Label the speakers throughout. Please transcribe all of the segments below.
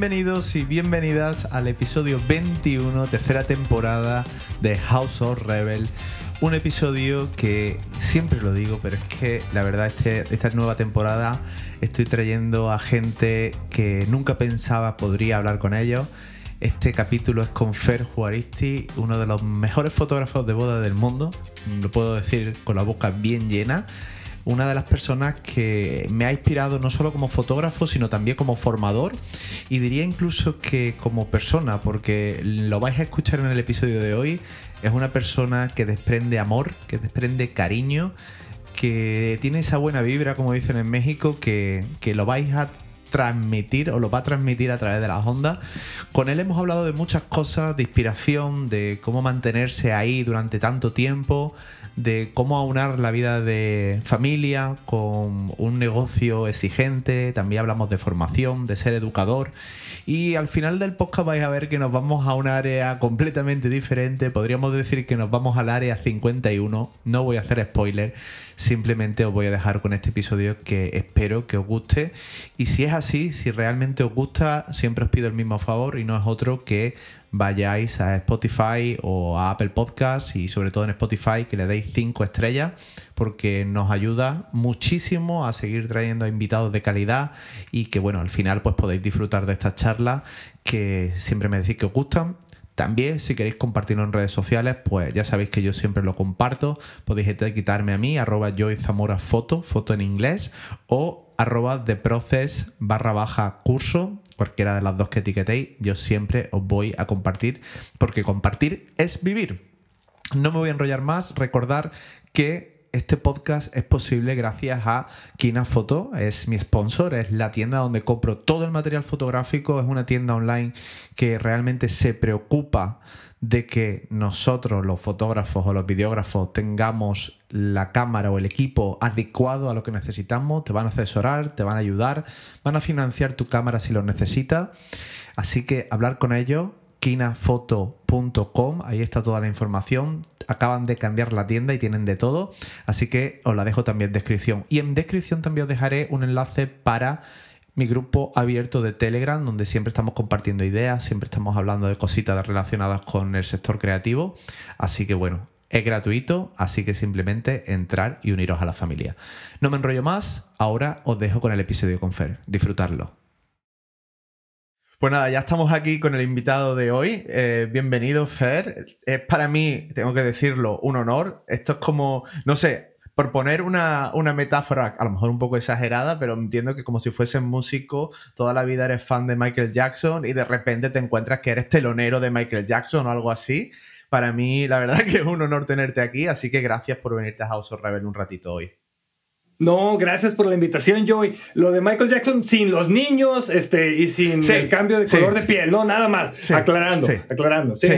Speaker 1: Bienvenidos y bienvenidas al episodio 21, tercera temporada de House of Rebel. Un episodio que siempre lo digo, pero es que la verdad este, esta nueva temporada estoy trayendo a gente que nunca pensaba podría hablar con ellos. Este capítulo es con Fer Juaristi, uno de los mejores fotógrafos de boda del mundo. Lo puedo decir con la boca bien llena una de las personas que me ha inspirado no solo como fotógrafo, sino también como formador y diría incluso que como persona, porque lo vais a escuchar en el episodio de hoy, es una persona que desprende amor, que desprende cariño, que tiene esa buena vibra, como dicen en México, que, que lo vais a transmitir o lo va a transmitir a través de las ondas. Con él hemos hablado de muchas cosas, de inspiración, de cómo mantenerse ahí durante tanto tiempo, de cómo aunar la vida de familia con un negocio exigente, también hablamos de formación, de ser educador. Y al final del podcast vais a ver que nos vamos a un área completamente diferente, podríamos decir que nos vamos al área 51, no voy a hacer spoiler, simplemente os voy a dejar con este episodio que espero que os guste. Y si es así, si realmente os gusta, siempre os pido el mismo favor y no es otro que vayáis a Spotify o a Apple Podcast y sobre todo en Spotify que le deis 5 estrellas porque nos ayuda muchísimo a seguir trayendo invitados de calidad y que bueno, al final pues podéis disfrutar de estas charlas que siempre me decís que os gustan también, si queréis compartirlo en redes sociales, pues ya sabéis que yo siempre lo comparto. Podéis quitarme a mí, arroba Zamora foto, foto en inglés, o arroba process barra baja curso, cualquiera de las dos que etiquetéis, yo siempre os voy a compartir, porque compartir es vivir. No me voy a enrollar más, recordar que este podcast es posible gracias a Kina Foto, es mi sponsor, es la tienda donde compro todo el material fotográfico, es una tienda online que realmente se preocupa de que nosotros, los fotógrafos o los videógrafos, tengamos la cámara o el equipo adecuado a lo que necesitamos, te van a asesorar, te van a ayudar, van a financiar tu cámara si lo necesitas. Así que hablar con ellos, kinafoto.com, ahí está toda la información. Acaban de cambiar la tienda y tienen de todo, así que os la dejo también en descripción. Y en descripción también os dejaré un enlace para mi grupo abierto de Telegram, donde siempre estamos compartiendo ideas, siempre estamos hablando de cositas relacionadas con el sector creativo. Así que bueno, es gratuito, así que simplemente entrar y uniros a la familia. No me enrollo más, ahora os dejo con el episodio con Fer. Disfrutarlo. Pues nada, ya estamos aquí con el invitado de hoy. Eh, bienvenido, Fer. Es para mí, tengo que decirlo, un honor. Esto es como, no sé, por poner una, metáfora, a lo mejor un poco exagerada, pero entiendo que como si fuese músico, toda la vida eres fan de Michael Jackson y de repente te encuentras que eres telonero de Michael Jackson o algo así. Para mí, la verdad que es un honor tenerte aquí, así que gracias por venirte a House of Rebel un ratito hoy.
Speaker 2: No, gracias por la invitación, Joey. Lo de Michael Jackson sin los niños este, y sin el cambio de color de piel, no, nada más. aclarando, aclarando.
Speaker 1: Sí.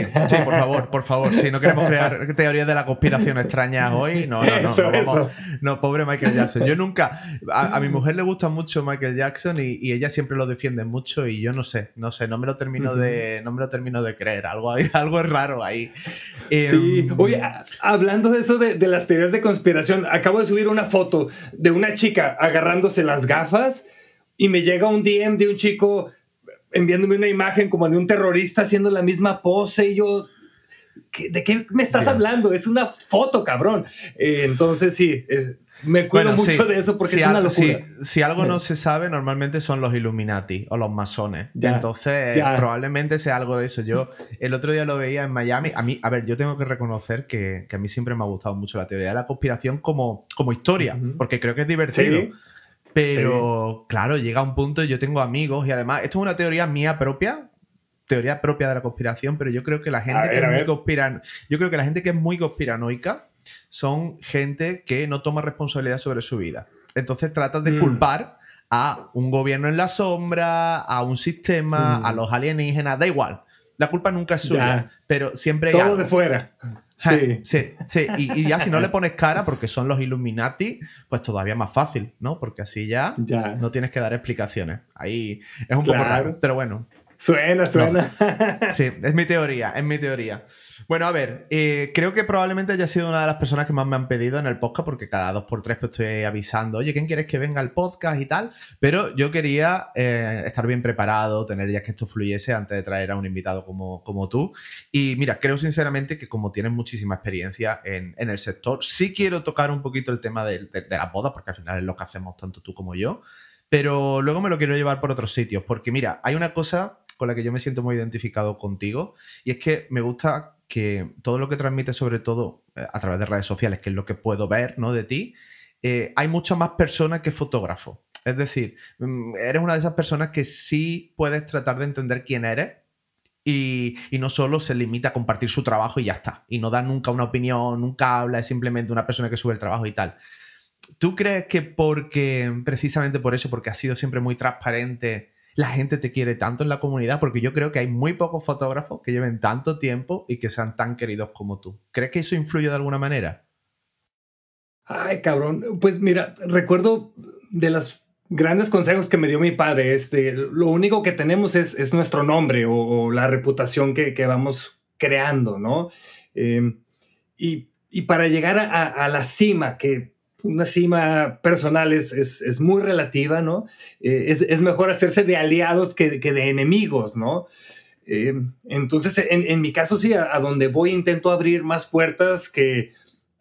Speaker 1: por favor, por favor. Si no queremos crear teorías de la conspiración extrañas hoy, no, no, no. no, pobre Michael Jackson. Yo nunca. A, mi mujer le gusta mucho Michael Jackson y, ella siempre lo defiende mucho y yo no sé, no sé, no me lo termino, de, no me lo termino de creer. Algo, algo es raro ahí.
Speaker 2: Sí. Em, Oye, hablando de eso de, de las teorías de conspiración, acabo de subir una foto de una chica agarrándose las gafas y me llega un DM de un chico enviándome una imagen como de un terrorista haciendo la misma pose y yo, ¿de qué me estás hablando? Es una foto, cabrón. Eh, entonces sí, me cuido mucho de eso porque es una locura.
Speaker 1: Si, algo no se sabe, normalmente son los Illuminati o los masones. Entonces, probablemente sea algo de eso. Yo el otro día lo veía en Miami. A mí, a ver, yo tengo que reconocer que, a mí siempre me ha gustado mucho la teoría de la conspiración como, como historia, porque creo que es divertido. Pero claro, llega un punto, yo tengo amigos y además, esto es una teoría mía propia, teoría propia de la conspiración, pero yo creo que la gente que es muy yo creo que la gente que es muy conspiranoica son gente que no toma responsabilidad sobre su vida. Entonces tratan de mm. culpar a un gobierno en la sombra, a un sistema, a mm. los alienígenas, da igual. La culpa nunca es suya, pero siempre
Speaker 2: hay Todo de fuera.
Speaker 1: Sí, sí, sí. Y, ya si no le pones cara, porque son los Illuminati, pues todavía más fácil, ¿no? Porque así ya, no tienes que dar explicaciones. Ahí es un poco raro, pero bueno.
Speaker 2: Suena, suena.
Speaker 1: Sí, es mi teoría, es mi teoría. Bueno, a ver, eh, creo que probablemente haya sido una de las personas que más me han pedido en el podcast, porque cada dos por tres pues, estoy avisando, oye, ¿quién quieres que venga al podcast y tal? Pero yo quería eh, estar bien preparado, tener ya que esto fluyese antes de traer a un invitado como, como tú. Y mira, creo sinceramente que como tienes muchísima experiencia en, el sector, sí quiero tocar un poquito el tema de, de, de la boda, porque al final es lo que hacemos tanto tú como yo. Pero luego me lo quiero llevar por otros sitios, porque mira, hay una cosa con la que yo me siento muy identificado contigo y es que me gusta que todo lo que transmites, sobre todo eh, a través de redes sociales, que es lo que puedo ver ¿no? de ti, eh, hay muchas más personas que fotógrafos. Es decir, mm, eres una de esas personas que sí puedes tratar de entender quién eres y, y, no solo se limita a compartir su trabajo y ya está. Y no da nunca una opinión, nunca habla, es simplemente una persona que sube el trabajo y tal. ¿Tú crees que porque, precisamente por eso, porque has sido siempre muy transparente, la gente te quiere tanto en la comunidad? Porque yo creo que hay muy pocos fotógrafos que lleven tanto tiempo y que sean tan queridos como tú. ¿Crees que eso influye de alguna manera?
Speaker 2: Ay, cabrón. Pues mira, recuerdo de los grandes consejos que me dio mi padre. Este, lo único que tenemos es, nuestro nombre o, la reputación que, vamos creando, ¿no? Em, y, para llegar a, la cima, que una cima personal es, es, muy relativa, ¿no? Eh, es, mejor hacerse de aliados que, que de enemigos, ¿no? Eh, entonces, en, en, mi caso, sí, a, donde voy intento abrir más puertas que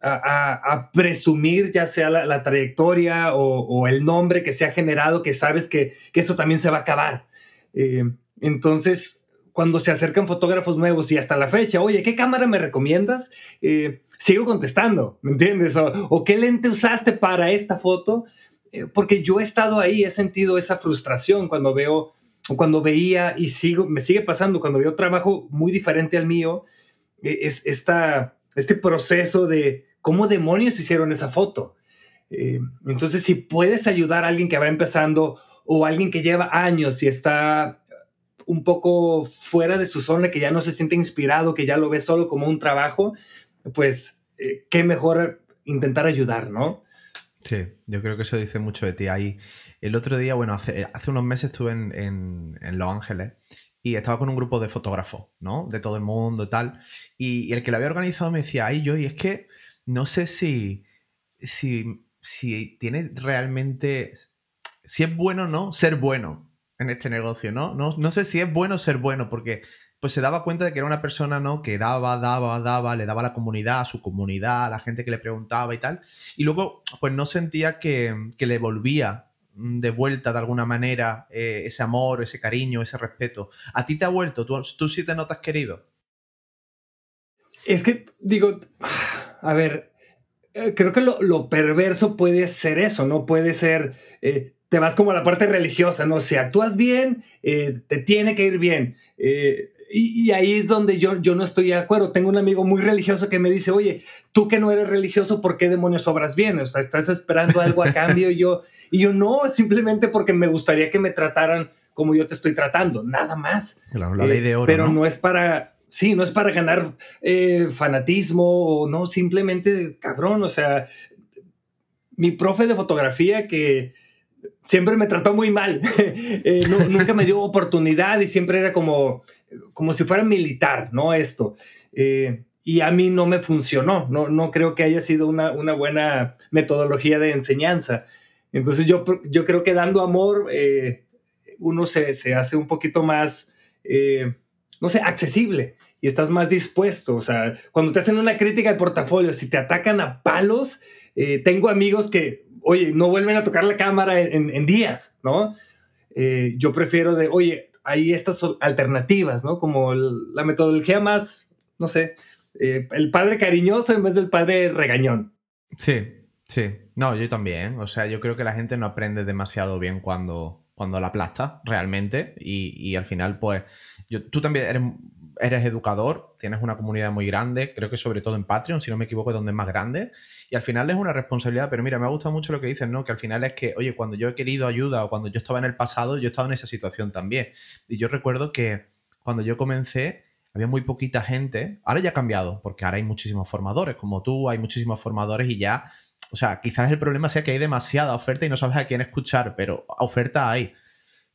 Speaker 2: a, a, presumir ya sea la, trayectoria o, o, el nombre que se ha generado, que sabes que, que eso también se va a acabar. Eh, entonces, cuando se acercan fotógrafos nuevos y hasta la fecha, oye, ¿qué cámara me recomiendas? Eh, sigo contestando, ¿me entiendes? O, qué lente usaste para esta foto, eh, porque yo he estado ahí, he sentido esa frustración cuando veo, cuando veía y sigo, me sigue pasando, cuando veo trabajo muy diferente al mío, e, es esta, este proceso de cómo demonios hicieron esa foto. Eh, entonces, si puedes ayudar a alguien que va empezando o alguien que lleva años y está un poco fuera de su zona, que ya no se siente inspirado, que ya lo ve solo como un trabajo, pues eh, qué mejor intentar ayudar, ¿no?
Speaker 1: Sí, yo creo que eso dice mucho de ti. Ahí, el otro día, bueno, hace, hace unos meses estuve en, Los Ángeles y estaba con un grupo de fotógrafos, ¿no? De todo el mundo y tal. Y, el que lo había organizado me decía, ay, yo, y es que no sé si, si, si tiene realmente, si es bueno o no ser bueno en este negocio, ¿no? ¿no? No sé si es bueno ser bueno, porque pues se daba cuenta de que era una persona, ¿no? Que daba, daba, daba, le daba a la comunidad, a su comunidad, a la gente que le preguntaba y tal. Y luego, pues no sentía que, le volvía mm, de vuelta de alguna manera eh, ese amor, ese cariño, ese respeto. ¿A ti te ha vuelto? ¿Tú, tú sí te notas querido?
Speaker 2: Es que, digo, a ver, eh, creo que lo, perverso puede ser eso, ¿no? Puede ser, eh, te vas como a la parte religiosa, ¿no? Si actúas bien, te tiene que ir bien. Y, ahí es donde yo, yo no estoy de acuerdo. Tengo un amigo muy religioso que me dice, oye, tú que no eres religioso, ¿por qué demonios obras bien? O sea, estás esperando algo a cambio y yo, y yo no, simplemente porque me gustaría que me trataran como yo te estoy tratando, nada más.
Speaker 1: la ley de oro,
Speaker 2: pero ¿no? es para, sí, no es para ganar eh, fanatismo o no, simplemente cabrón, o sea, mi profe de fotografía que siempre me trató muy mal, eh, nunca me dio oportunidad y siempre era como, como si fuera militar, ¿no? Esto. Eh, y a mí no me funcionó, no, no creo que haya sido una, buena metodología de enseñanza. Entonces yo, yo creo que dando amor eh, uno se, hace un poquito más, no sé, accesible y estás más dispuesto. O sea, cuando te hacen una crítica de portafolio, si te atacan a palos, tengo amigos que oye, no vuelven a tocar la cámara en, días, ¿no? Eh, yo prefiero de, oye, hay estas alternativas, ¿no? Como la metodología más, no sé, eh, el padre cariñoso en vez del padre regañón.
Speaker 1: Sí, sí. No, yo también. O sea, yo creo que la gente no aprende demasiado bien cuando, cuando la aplasta realmente y, y al final, pues, yo, tú también eres eres educador, tienes una comunidad muy grande, creo que sobre todo en Patreon, si no me equivoco, es donde es más grande, y al final es una responsabilidad, pero mira, me ha gustado mucho lo que dices, ¿no? Que al final es que, oye, cuando yo he querido ayuda o cuando yo estaba en el pasado, yo he estado en esa situación también. Y yo recuerdo que cuando yo comencé, había muy poquita gente, ahora ya ha cambiado, porque ahora hay muchísimos formadores, como tú, hay muchísimos formadores y ya, o sea, quizás el problema sea que hay demasiada oferta y no sabes a quién escuchar, pero oferta hay.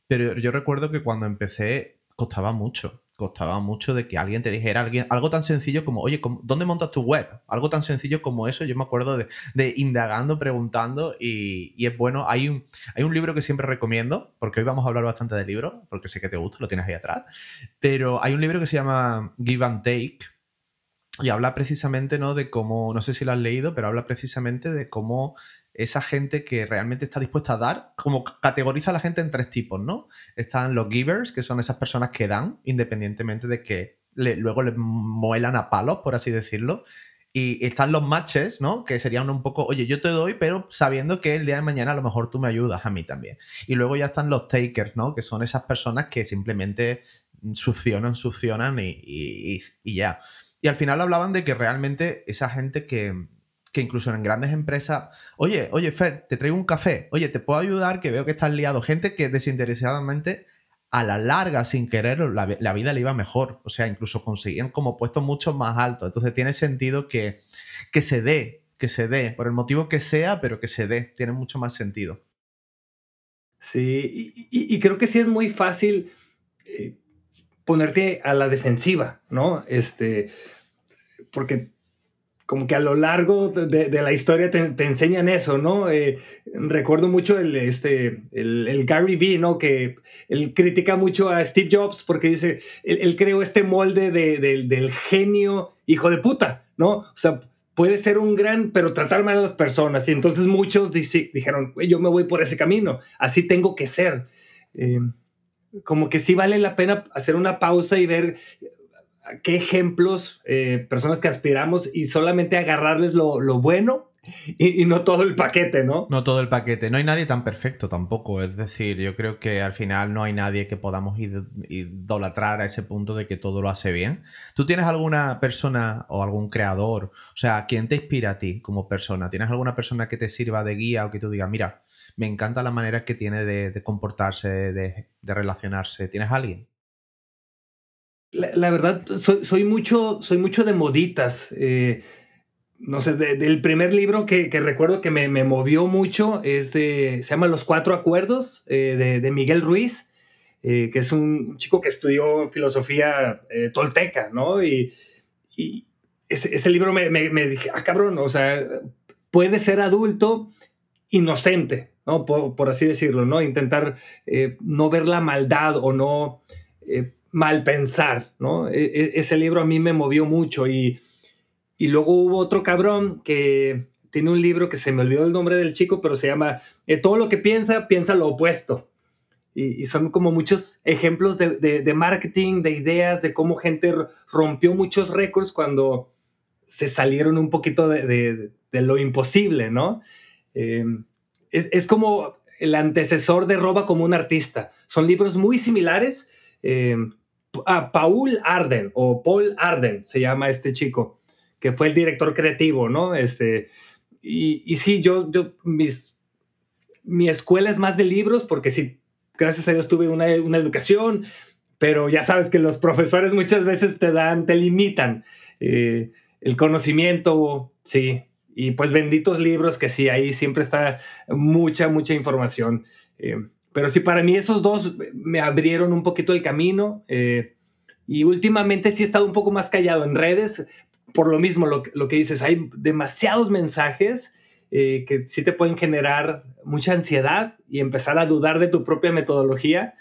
Speaker 1: Pero yo recuerdo que cuando empecé costaba mucho costaba mucho de que alguien te dijera alguien, algo tan sencillo como, oye, ¿dónde montas tu web? Algo tan sencillo como eso, yo me acuerdo de, indagando, preguntando y, es bueno. Hay un, hay un libro que siempre recomiendo, porque hoy vamos a hablar bastante de libros, porque sé que te gusta, lo tienes ahí atrás, pero hay un libro que se llama Give and Take y habla precisamente, ¿no? De cómo, no sé si lo has leído, pero habla precisamente de cómo esa gente que realmente está dispuesta a dar, como categoriza a la gente en tres tipos, ¿no? Están los givers, que son esas personas que dan, independientemente de que luego le muelan a palos, por así decirlo. Y están los matches, ¿no? Que serían un poco, oye, yo te doy, pero sabiendo que el día de mañana a lo mejor tú me ayudas a mí también. Y luego ya están los takers, ¿no? Que son esas personas que simplemente succionan, succionan y ya. Y al final hablaban de que realmente esa gente que, que incluso en grandes empresas, oye, oye, Fer, te traigo un café, oye, te puedo ayudar, que veo que estás liado. Gente que desinteresadamente, a la larga, sin querer, la, vida le iba mejor. O sea, incluso conseguían como puestos mucho más altos. Entonces tiene sentido que, que se dé, que se dé, por el motivo que sea, pero que se dé. Tiene mucho más sentido.
Speaker 2: Sí, y, creo que sí es muy fácil eh, ponerte a la defensiva, ¿no? Este, porque como que a lo largo de, la historia te, enseñan eso, ¿no? Eh, recuerdo mucho el, este, el, Gary Vee, ¿no? Que él critica mucho a Steve Jobs porque dice, él, creó este molde del genio hijo de puta, ¿no? O sea, puede ser un gran, pero tratar mal a las personas. Y entonces muchos dijeron, yo me voy por ese camino, así tengo que ser. Eh, como que sí vale la pena hacer una pausa y ver qué ejemplos, eh, personas que aspiramos y solamente agarrarles lo, bueno y, no todo el paquete, ¿no?
Speaker 1: No todo el paquete. No hay nadie tan perfecto tampoco. Es decir, yo creo que al final no hay nadie que podamos idolatrar a ese punto de que todo lo hace bien. ¿Tú tienes alguna persona o algún creador? O sea, ¿quién te inspira a ti como persona? ¿Tienes alguna persona que te sirva de guía o que tú digas, mira, me encanta la manera que tiene de, comportarse, de relacionarse? ¿Tienes alguien?
Speaker 2: La, verdad, soy, mucho, soy mucho de moditas. Eh, no sé, del primer libro que, recuerdo que me, movió mucho es de, se llama Los Cuatro Acuerdos de, de, Miguel Ruiz, eh, que es un chico que estudió filosofía eh, tolteca, ¿no? Y, ese, libro me, me, dije, ah, cabrón, o sea, puede ser adulto inocente, ¿no? Por, así decirlo, ¿no? Intentar no ver la maldad o no pensar, ¿no? E, e, ese libro a mí me movió mucho y, y luego hubo otro cabrón que tiene un libro que se me olvidó el nombre del chico, pero se llama eh, Todo lo que piensa, piensa lo opuesto. Y, son como muchos ejemplos de, marketing, de ideas, de cómo gente rompió muchos récords cuando se salieron un poquito de, lo imposible, ¿no? Eh, es, es, como el antecesor de Roba como un artista. Son libros muy similares, eh, a Paul Arden o Paul Arden se llama este chico, que fue el director creativo, ¿no? Este, y, y sí, yo, yo, mis, mi escuela es más de libros porque sí, gracias a Dios tuve una, una educación, pero ya sabes que los profesores muchas veces te dan, te limitan eh, el conocimiento, sí, y pues benditos libros que sí, ahí siempre está mucha, mucha información. Eh, pero sí, para mí esos dos me abrieron un poquito el camino. Eh, y últimamente sí he estado un poco más callado en redes. Por lo mismo, lo, que dices, hay demasiados mensajes eh, que sí te pueden generar mucha ansiedad y empezar a dudar de tu propia metodología.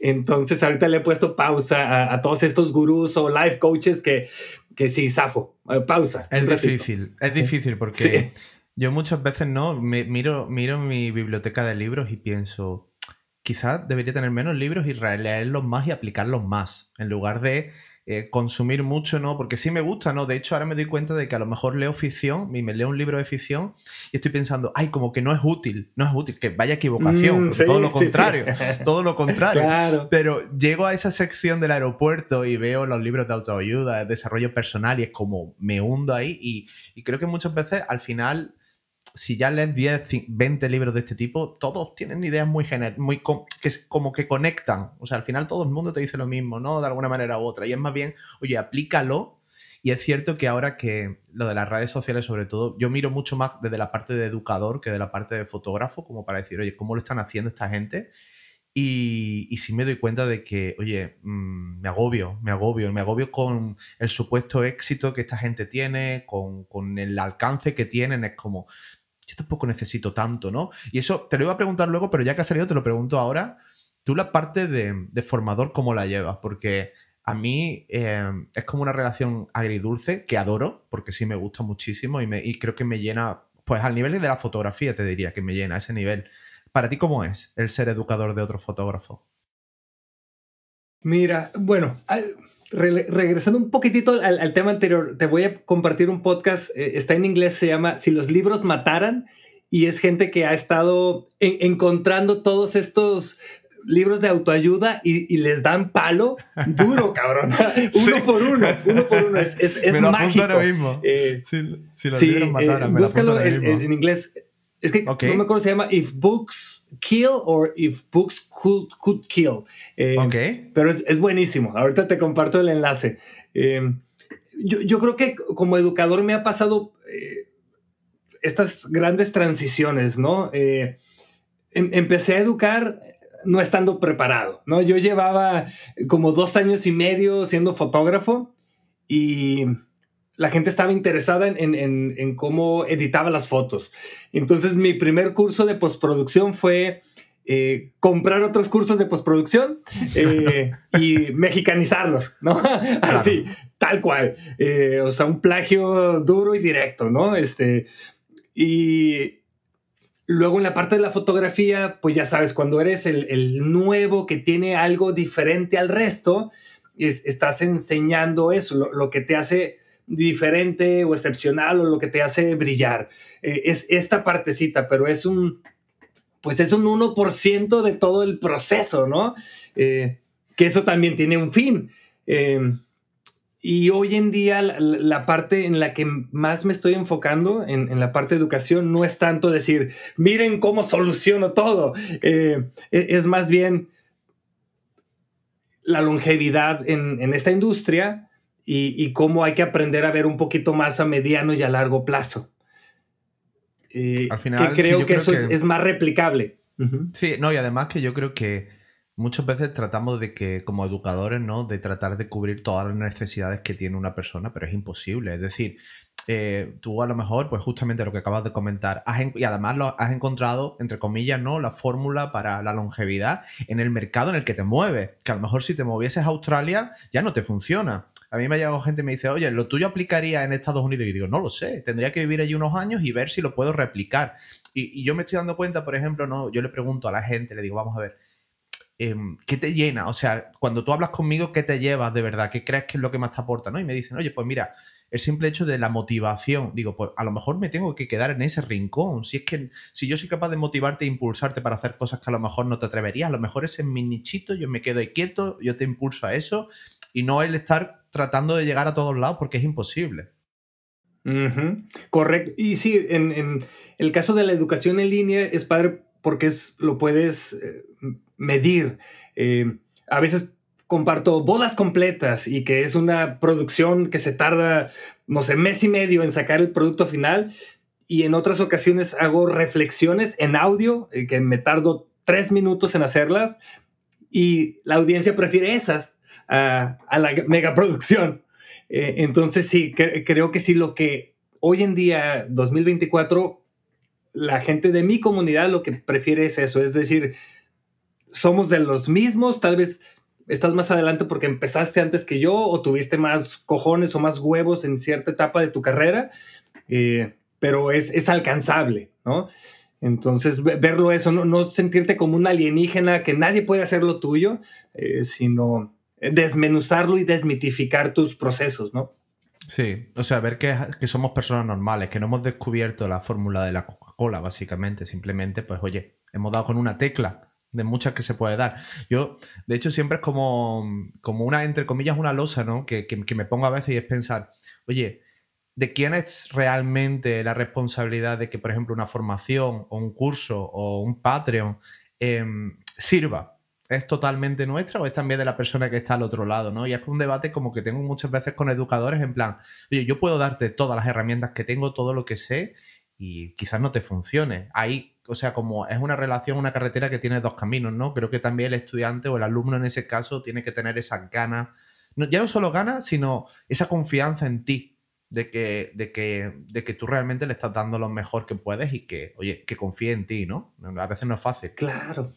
Speaker 2: Entonces ahorita le he puesto pausa a, todos estos gurús o life coaches que, que sí, zafo, eh, pausa.
Speaker 1: Es difícil, es difícil porque yo muchas veces no, me, miro, miro mi biblioteca de libros y pienso, quizás debería tener menos libros y leerlos más y aplicarlos más, en lugar de eh, consumir mucho, ¿no? Porque sí me gusta, ¿no? De hecho, ahora me doy cuenta de que a lo mejor leo ficción, y me leo un libro de ficción y estoy pensando, ay, como que no es útil, no es útil, que vaya equivocación, mm, todo lo contrario, todo lo contrario. Pero llego a esa sección del aeropuerto y veo los libros de autoayuda, de desarrollo personal y es como me hundo ahí y, y creo que muchas veces al final si ya lees 10, 20 libros de este tipo, todos tienen ideas muy muy que como que conectan. O sea, al final todo el mundo te dice lo mismo, ¿no? De alguna manera u otra. Y es más bien, oye, aplícalo. Y es cierto que ahora que lo de las redes sociales, sobre todo, yo miro mucho más desde la parte de educador que de la parte de fotógrafo, como para decir, oye, ¿cómo lo están haciendo esta gente? Y, y sí me doy cuenta de que, oye, mm, me agobio, me agobio, me agobio con el supuesto éxito que esta gente tiene, con, con el alcance que tienen. Es como, yo tampoco necesito tanto, ¿no? Y eso te lo iba a preguntar luego, pero ya que ha salido te lo pregunto ahora. Tú la parte de, formador, ¿cómo la llevas? Porque a mí eh, es como una relación agridulce que adoro, porque sí me gusta muchísimo y, creo que me llena, pues al nivel de la fotografía te diría que me llena, ese nivel. Para ti, ¿cómo es el ser educador de otro fotógrafo?
Speaker 2: Mira, bueno, re regresando un poquitito al, al, tema anterior, te voy a compartir un podcast, eh, está en inglés, se llama Si los libros mataran, y es gente que ha estado en, encontrando todos estos libros de autoayuda y, y, les dan palo duro, cabrón. uno sí. por uno, uno por uno. Es, es, es
Speaker 1: me lo
Speaker 2: mágico.
Speaker 1: Ahora mismo.
Speaker 2: Eh,
Speaker 1: si, si
Speaker 2: sí, eh, búscalo en, en, inglés. Es que okay. no me acuerdo, se llama If Books Kill or If Books Could, could Kill. Eh,
Speaker 1: okay.
Speaker 2: Pero es, es, buenísimo. Ahorita te comparto el enlace. Eh, yo, yo, creo que como educador me ha pasado eh, estas grandes transiciones, ¿no? Em, empecé a educar no estando preparado, ¿no? Yo llevaba como dos años y medio siendo fotógrafo y la gente estaba interesada en, en, en, cómo editaba las fotos. Entonces mi primer curso de postproducción fue eh, comprar otros cursos de postproducción eh, y mexicanizarlos, ¿no? Así, claro. tal cual. Eh, o sea, un plagio duro y directo, ¿no? Este, y Luego en la parte de la fotografía, pues ya sabes, cuando eres el, el nuevo que tiene algo diferente al resto, es, estás enseñando eso, lo, lo, que te hace diferente o excepcional o lo que te hace brillar. Eh, es esta partecita, pero es un, pues es un 1% de todo el proceso, ¿no? Eh, que eso también tiene un fin. Eh, y hoy en día la, parte en la que más me estoy enfocando en, la parte de educación no es tanto decir, miren cómo soluciono todo. Eh, es más bien la longevidad en esta industria y, y, cómo hay que aprender a ver un poquito más a mediano y a largo plazo. Eh,
Speaker 1: Al final,
Speaker 2: que creo
Speaker 1: sí,
Speaker 2: que
Speaker 1: creo
Speaker 2: eso
Speaker 1: que...
Speaker 2: Es, es, más replicable.
Speaker 1: Uh -huh. Sí, no, y además que yo creo que muchas veces tratamos de que, como educadores, ¿no? De tratar de cubrir todas las necesidades que tiene una persona, pero es imposible. Es decir, eh, tú a lo mejor, pues justamente lo que acabas de comentar, has y además lo has encontrado, entre comillas, ¿no? La fórmula para la longevidad en el mercado en el que te mueves. Que a lo mejor si te movieses a Australia ya no te funciona. A mí me ha llegado gente y me dice, oye, ¿lo tuyo aplicaría en Estados Unidos? Y digo, no lo sé, tendría que vivir allí unos años y ver si lo puedo replicar. Y, yo me estoy dando cuenta, por ejemplo, no, yo le pregunto a la gente, le digo, vamos a ver, eh, ¿qué te llena? O sea, cuando tú hablas conmigo, ¿qué te llevas de verdad? ¿Qué crees que es lo que más te aporta? ¿no? Y me dicen, oye, pues mira, el simple hecho de la motivación, digo, pues a lo mejor me tengo que quedar en ese rincón. Si es que si yo soy capaz de motivarte e impulsarte para hacer cosas que a lo mejor no te atreverías, a lo mejor es en mi nichito, yo me quedo quieto, yo te impulso a eso y no el estar tratando de llegar a todos lados porque es imposible.
Speaker 2: Correcto. Y sí, en, en, el caso de la educación en línea es padre porque es, lo puedes eh, medir. Eh, a veces comparto bodas completas y que es una producción que se tarda, no sé, mes y medio en sacar el producto final. Y en otras ocasiones hago reflexiones en audio, eh, que me tardo tres minutos en hacerlas. Y la audiencia prefiere esas a, la megaproducción. Eh, entonces sí, cre creo que sí, lo que hoy en día, 2024, la gente de mi comunidad lo que prefiere es eso, es decir, somos de los mismos, tal vez estás más adelante porque empezaste antes que yo o tuviste más cojones o más huevos en cierta etapa de tu carrera, eh, pero es, es, alcanzable, ¿no? Entonces, verlo eso, no, no, sentirte como un alienígena que nadie puede hacer lo tuyo, eh, sino desmenuzarlo y desmitificar tus procesos, ¿no?
Speaker 1: Sí, o sea, ver que, que somos personas normales, que no hemos descubierto la fórmula de la Coca-Cola, básicamente, simplemente, pues, oye, hemos dado con una tecla de muchas que se puede dar. Yo, de hecho, siempre es como, como una, entre comillas, una losa, ¿no? Que, que, me pongo a veces y es pensar, oye, ¿de quién es realmente la responsabilidad de que, por ejemplo, una formación o un curso o un Patreon eh, sirva? ¿Es totalmente nuestra o es también de la persona que está al otro lado? ¿no? Y es un debate como que tengo muchas veces con educadores en plan, oye, yo puedo darte todas las herramientas que tengo, todo lo que sé, y quizás no te funcione. Ahí o sea, como es una relación, una carretera que tiene dos caminos, ¿no? Creo que también el estudiante o el alumno en ese caso tiene que tener esa ganas, no, ya no solo ganas, sino esa confianza en ti, de que, de, que, de que tú realmente le estás dando lo mejor que puedes y que, oye, que confíe en ti, ¿no? A veces no es fácil.
Speaker 2: Claro.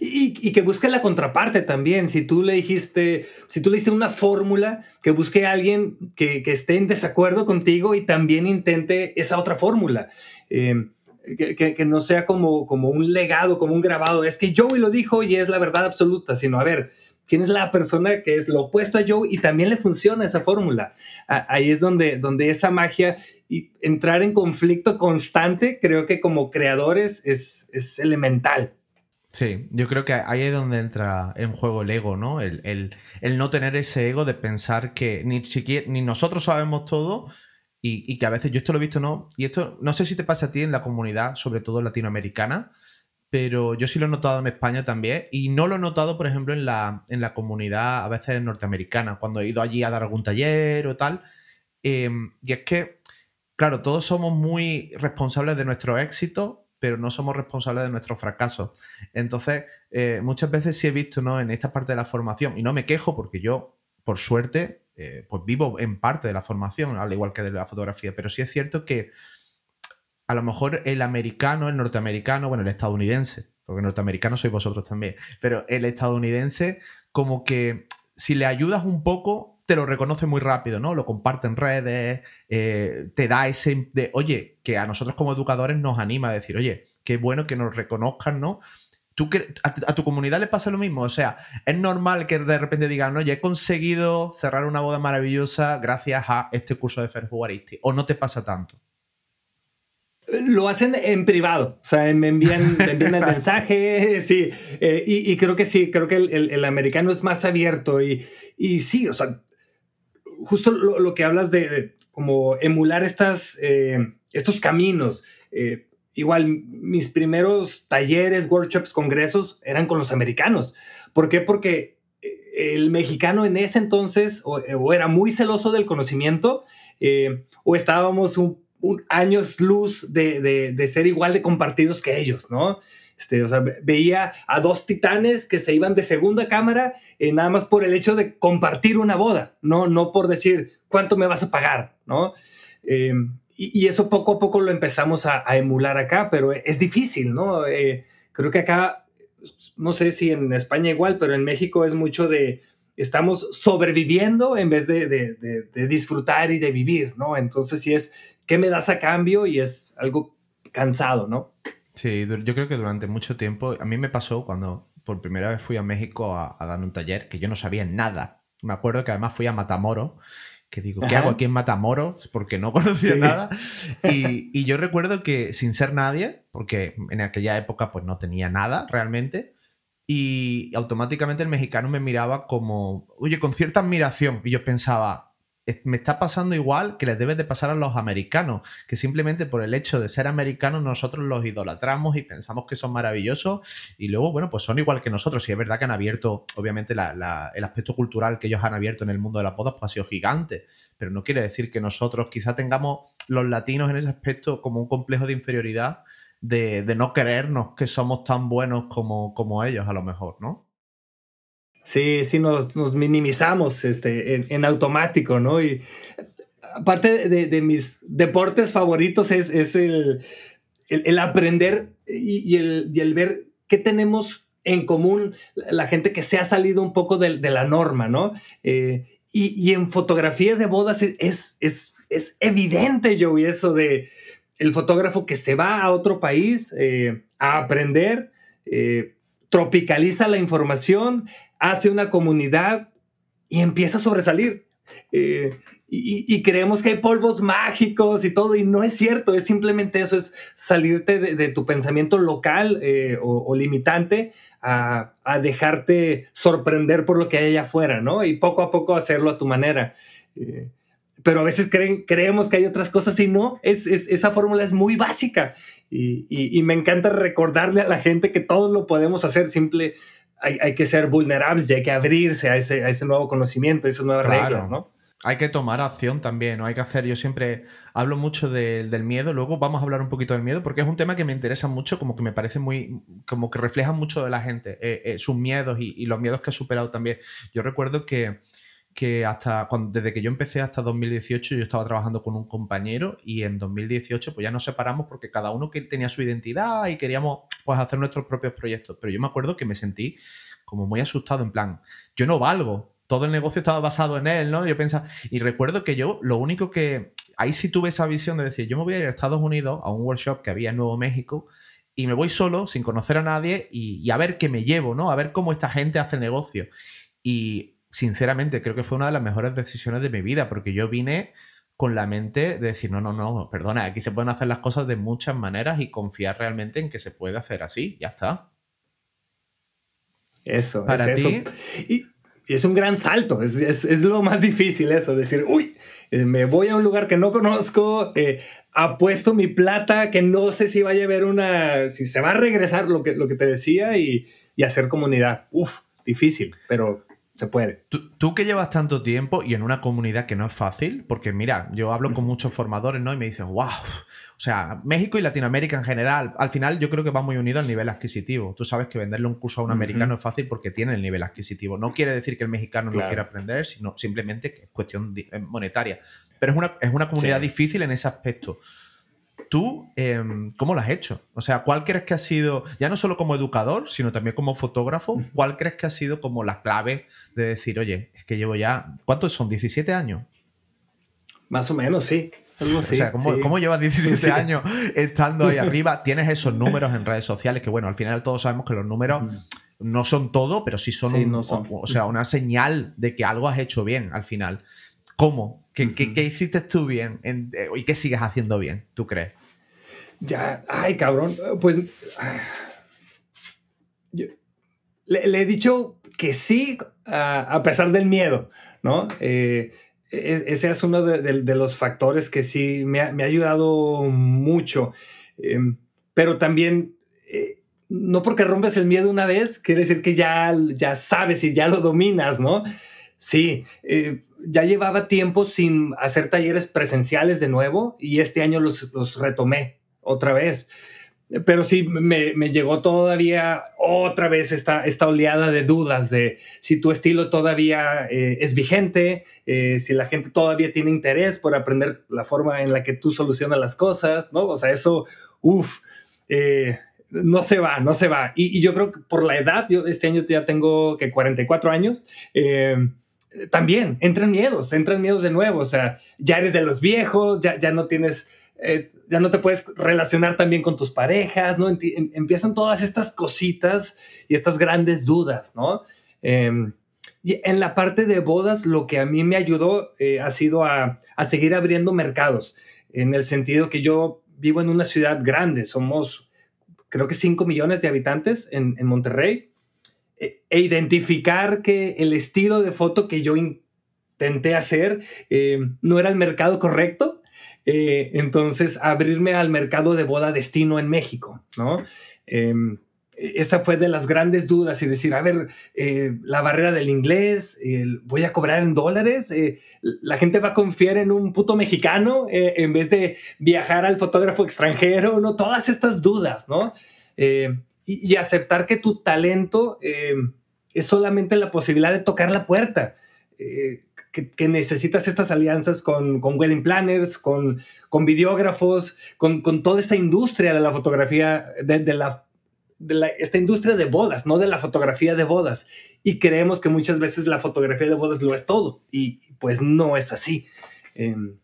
Speaker 2: Y, que busque la contraparte también. Si tú le dijiste, si tú le diste una fórmula, que busque a alguien que, esté en desacuerdo contigo y también intente esa otra fórmula. Eh, que, no sea como, un legado, como un grabado. Es que Joey lo dijo y es la verdad absoluta, sino a ver, ¿quién es la persona que es lo opuesto a Joey y también le funciona esa fórmula? Ahí es donde, esa magia y entrar en conflicto constante, creo que como creadores es, es elemental.
Speaker 1: Sí, yo creo que ahí es donde entra en juego el ego, ¿no? El, no tener ese ego de pensar que ni siquiera ni nosotros sabemos todo y, que a veces yo esto lo he visto, ¿no? Y esto no sé si te pasa a ti en la comunidad, sobre todo latinoamericana, pero yo sí lo he notado en España también y no lo he notado, por ejemplo, en la, en la comunidad a veces norteamericana, cuando he ido allí a dar algún taller o tal. Em, y es que, claro, todos somos muy responsables de nuestro éxito pero no somos responsables de nuestros fracasos. Entonces, eh, muchas veces sí he visto ¿no? en esta parte de la formación, y no me quejo porque yo, por suerte, eh, pues vivo en parte de la formación, al igual que de la fotografía, pero sí es cierto que a lo mejor el americano, el norteamericano, bueno, el estadounidense, porque norteamericano sois vosotros también, pero el estadounidense como que si le ayudas un poco, te lo reconoce muy rápido, ¿no? Lo comparte en redes, eh, te da ese de, oye, que a nosotros como educadores nos anima a decir, oye, qué bueno que nos reconozcan, ¿no? ¿Tú a, a, tu comunidad le pasa lo mismo? O sea, es normal que de repente digan, oye, he conseguido cerrar una boda maravillosa gracias a este curso de Fer Juaristi, o no te pasa tanto.
Speaker 2: Lo hacen en privado, o sea, me envían, me envían el mensaje, sí, eh, y, creo que sí, creo que el, americano es más abierto y, y sí, o sea, justo lo, que hablas de, como emular estas, eh, estos caminos. Eh, igual, mis primeros talleres, workshops, congresos eran con los americanos. ¿Por qué? Porque eh, el mexicano en ese entonces o, era muy celoso del conocimiento o estábamos un, años luz de, de, de, ser igual de compartidos que ellos, ¿no? Este, veía a dos titanes que se iban de segunda cámara eh, nada más por el hecho de compartir una boda, no, no por decir cuánto me vas a pagar, ¿no? Eh, y, eso poco a poco lo empezamos a, emular acá, pero es difícil, ¿no? Eh, creo que acá, no sé si en España igual, pero en México es mucho de estamos sobreviviendo en vez de, de disfrutar y de vivir, ¿no? Entonces, si es, ¿qué me das a cambio? Y es algo cansado, ¿no?
Speaker 1: Sí, yo creo que durante mucho tiempo, a mí me pasó cuando por primera vez fui a México a, dar un taller que yo no sabía nada. Me acuerdo que además fui a Matamoros, que digo, ¿qué hago aquí en Matamoros? Porque no conocía nada. Y, yo recuerdo que sin ser nadie, porque en aquella época pues no tenía nada realmente, y automáticamente el mexicano me miraba como, oye, con cierta admiración. Y yo pensaba, me está pasando igual que les debe de pasar a los americanos, que simplemente por el hecho de ser americanos nosotros los idolatramos y pensamos que son maravillosos y luego, bueno, pues son igual que nosotros. Y es verdad que han abierto, obviamente, el aspecto cultural que ellos han abierto en el mundo de las bodas pues ha sido gigante, pero no quiere decir que nosotros quizá tengamos los latinos en ese aspecto como un complejo de inferioridad de, no creernos que somos tan buenos como, como ellos a lo mejor, ¿no?
Speaker 2: Sí, sí, nos, minimizamos este, en, automático, ¿no? Y aparte de, mis deportes favoritos es, el, aprender y, el, ver qué tenemos en común la gente que se ha salido un poco de, la norma, ¿no? Eh, y, en fotografía de bodas es, es, es evidente, Joey, eso de el fotógrafo que se va a otro país eh, a aprender, eh, tropicaliza la información, hace una comunidad y empieza a sobresalir. Eh, y, creemos que hay polvos mágicos y todo, y no es cierto, es simplemente eso, es salirte de, tu pensamiento local eh, o, limitante a, dejarte sorprender por lo que hay allá afuera, ¿no? Y poco a poco hacerlo a tu manera. Eh, pero a veces creemos que hay otras cosas y no, es, esa fórmula es muy básica y, y, me encanta recordarle a la gente que todos lo podemos hacer, simple, hay, que ser vulnerables y hay que abrirse a ese, a ese nuevo conocimiento, a esas nuevas reglas, ¿no?
Speaker 1: hay que tomar acción también, ¿no? Hay que hacer, yo siempre hablo mucho del miedo, luego vamos a hablar un poquito del miedo, porque es un tema que me interesa mucho, como que me parece muy, como que refleja mucho de la gente, eh, eh, sus miedos y, los miedos que he superado también. Yo recuerdo que, que hasta, cuando, desde que yo empecé hasta 2018, yo estaba trabajando con un compañero y en 2018 pues ya nos separamos porque cada uno que tenía su identidad y queríamos pues hacer nuestros propios proyectos. Pero yo me acuerdo que me sentí como muy asustado, en plan, yo no valgo, todo el negocio estaba basado en él, ¿no? Yo pensaba, y recuerdo que yo lo único que, ahí sí tuve esa visión de decir, yo me voy a ir a Estados Unidos a un workshop que había en Nuevo México y me voy solo, sin conocer a nadie y, a ver qué me llevo, ¿no? A ver cómo esta gente hace negocio. Y sinceramente creo que fue una de las mejores decisiones de mi vida porque yo vine con la mente de decir, no, no, no, perdona, aquí se pueden hacer las cosas de muchas maneras y confiar realmente en que se puede hacer así, ya está.
Speaker 2: Eso, Para es eso. Y, es un gran salto, es, lo más difícil eso, decir, uy, eh, me voy a un lugar que no conozco, eh, apuesto mi plata, que no sé si vaya a haber una, si se va a regresar lo que, lo que te decía y, y hacer comunidad. Uf, difícil, pero se puede.
Speaker 1: ¿Tú, tú, que llevas tanto tiempo y en una comunidad que no es fácil, porque mira, yo hablo con muchos formadores, ¿no? Y me dicen, wow, o sea, México y Latinoamérica en general, al final yo creo que va muy unido al nivel adquisitivo. Tú sabes que venderle un curso a un americano es fácil porque tiene el nivel adquisitivo. No quiere decir que el mexicano no quiera aprender, sino simplemente que es cuestión eh, monetaria. Pero es una, es una comunidad difícil en ese aspecto. ¿Tú em, cómo lo has hecho? O sea, ¿cuál crees que ha sido, ya no solo como educador, sino también como fotógrafo, cuál crees que ha sido como la clave de decir, oye, es que llevo ya, ¿cuántos son? ¿17 años?
Speaker 2: Más o menos, sí.
Speaker 1: O sea, ¿cómo, llevas 17 años estando ahí arriba? Tienes esos números en redes sociales que, bueno, al final todos sabemos que los números no son todo, pero sí son, O, sea, una señal de que algo has hecho bien al final. ¿Cómo? ¿Qué, qué, hiciste tú bien eh, y qué sigues haciendo bien, tú crees?
Speaker 2: Ya, ay, cabrón, pues... le, he dicho que sí a pesar del miedo, ¿no? Eh, ese es uno de, los factores que sí me ha, ayudado mucho. Em, pero también, eh, no porque rompes el miedo una vez, quiere decir que ya, ya sabes y ya lo dominas, ¿no? Sí, eh, ya llevaba tiempo sin hacer talleres presenciales de nuevo y este año los, los retomé otra vez pero sí me, me, llegó todavía otra vez esta, esta oleada de dudas de si tu estilo todavía eh, es vigente, eh, si la gente todavía tiene interés por aprender la forma en la que tú solucionas las cosas, ¿no? O sea, eso, uff, eh, no se va, no se va. Y, y, yo creo que por la edad, yo este año ya tengo que 44 años, también entran miedos, entran miedos de nuevo, o sea, ya eres de los viejos, ya, ya no tienes eh, ya no te puedes relacionar también con tus parejas, ¿no? Em, empiezan todas estas cositas y estas grandes dudas, ¿no? Em, y en la parte de bodas, lo que a mí me ayudó eh, ha sido a, seguir abriendo mercados, en el sentido que yo vivo en una ciudad grande, somos creo que 5 millones de habitantes en, Monterrey, e, e, identificar que el estilo de foto que yo intenté hacer em, no era el mercado correcto, eh, entonces, abrirme al mercado de boda destino en México, ¿no? Em, esa fue de las grandes dudas y decir, a ver, eh, la barrera del inglés, voy a cobrar en dólares, eh, la gente va a confiar en un puto mexicano en vez de viajar al fotógrafo extranjero, ¿no? Todas estas dudas, ¿no? Y, aceptar que tu talento es solamente la posibilidad de tocar la puerta que, necesitas estas alianzas con, con wedding planners, con, con videógrafos, con, con, toda esta industria de la fotografía, de la, esta industria de bodas, no de la fotografía de bodas. Y creemos que muchas veces la fotografía de bodas lo es todo. Y pues no es así. Em,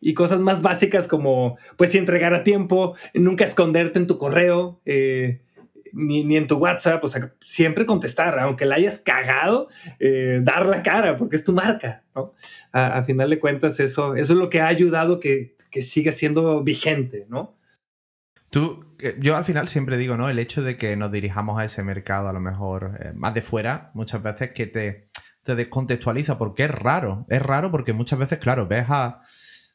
Speaker 2: y cosas más básicas como, pues, entregar a tiempo, nunca esconderte en tu correo. Eh, ni, en tu WhatsApp, o siempre contestar, aunque la hayas cagado, eh, dar la cara, porque es tu marca, ¿no? A, final de cuentas, eso, eso es lo que ha ayudado que, que siga siendo vigente, ¿no?
Speaker 1: Tú, yo al final siempre digo, ¿no? El hecho de que nos dirijamos a ese mercado, a lo mejor eh, más de fuera, muchas veces que te, te descontextualiza, porque es raro. Es raro porque muchas veces, claro, ves a,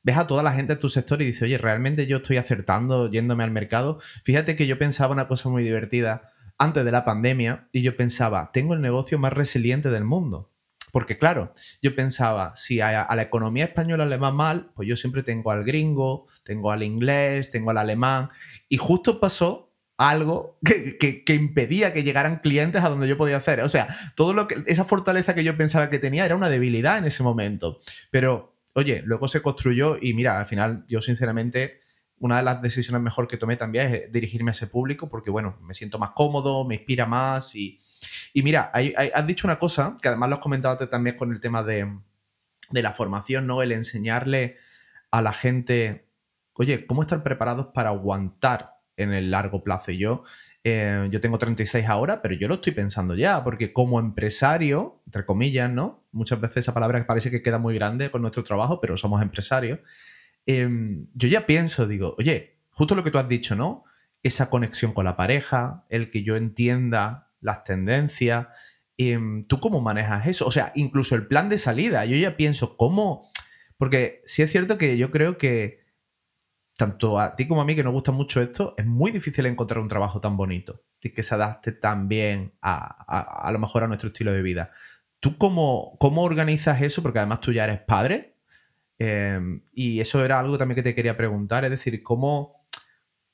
Speaker 1: ves a toda la gente de tu sector y dices, oye, ¿realmente yo estoy acertando yéndome al mercado? Fíjate que yo pensaba una cosa muy divertida antes de la pandemia y yo pensaba, tengo el negocio más resiliente del mundo. Porque claro, yo pensaba, si a, la economía española le va mal, pues yo siempre tengo al gringo, tengo al inglés, tengo al alemán. Y justo pasó algo que, impedía que llegaran clientes a donde yo podía hacer. O sea, todo lo que, esa fortaleza que yo pensaba que tenía era una debilidad en ese momento. Pero, oye, luego se construyó y mira, al final yo sinceramente una de las decisiones mejor que tomé también es dirigirme a ese público porque, bueno, me siento más cómodo, me inspira más y, y mira, has dicho una cosa que además lo has comentado también con el tema de, de la formación, ¿no? El enseñarle a la gente, oye, ¿cómo estar preparados para aguantar en el largo plazo? Yo, eh, yo tengo 36 ahora, pero yo lo estoy pensando ya, porque como empresario, entre comillas, ¿no? Muchas veces esa palabra parece que queda muy grande con nuestro trabajo, pero somos empresarios. Em, yo ya pienso, digo, oye, justo lo que tú has dicho, ¿no? Esa conexión con la pareja, el que yo entienda las tendencias. Em, ¿Tú cómo manejas eso? O sea, incluso el plan de salida, yo ya pienso, ¿cómo? Porque sí es cierto que yo creo que tanto a ti como a mí que nos gusta mucho esto, es muy difícil encontrar un trabajo tan bonito y que se adapte tan bien a, a, lo mejor a nuestro estilo de vida. ¿Tú cómo, cómo organizas eso? Porque además tú ya eres padre Em, y eso era algo también que te quería preguntar, es decir, ¿cómo,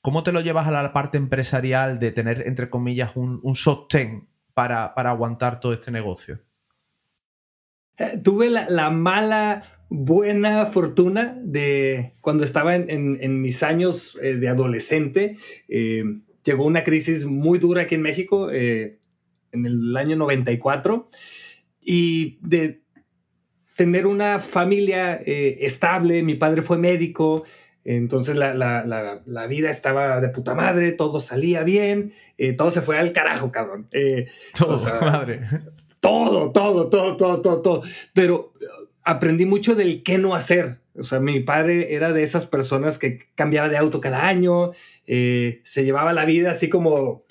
Speaker 1: cómo te lo llevas a la parte empresarial de tener, entre comillas, un, sostén para, aguantar todo este negocio?
Speaker 2: Eh, tuve la, mala, buena fortuna de cuando estaba en, mis años eh, de adolescente, em, llegó una crisis muy dura aquí en México eh, en el año 94 y de tener una familia eh, estable, mi padre fue médico, entonces la, vida estaba de puta madre, todo salía bien, eh, todo se fue al carajo, cabrón. Eh, todo, madre. Todo, todo, todo, todo, todo, todo. Pero aprendí mucho del qué no hacer. O sea, mi padre era de esas personas que cambiaba de auto cada año, se llevaba la vida así como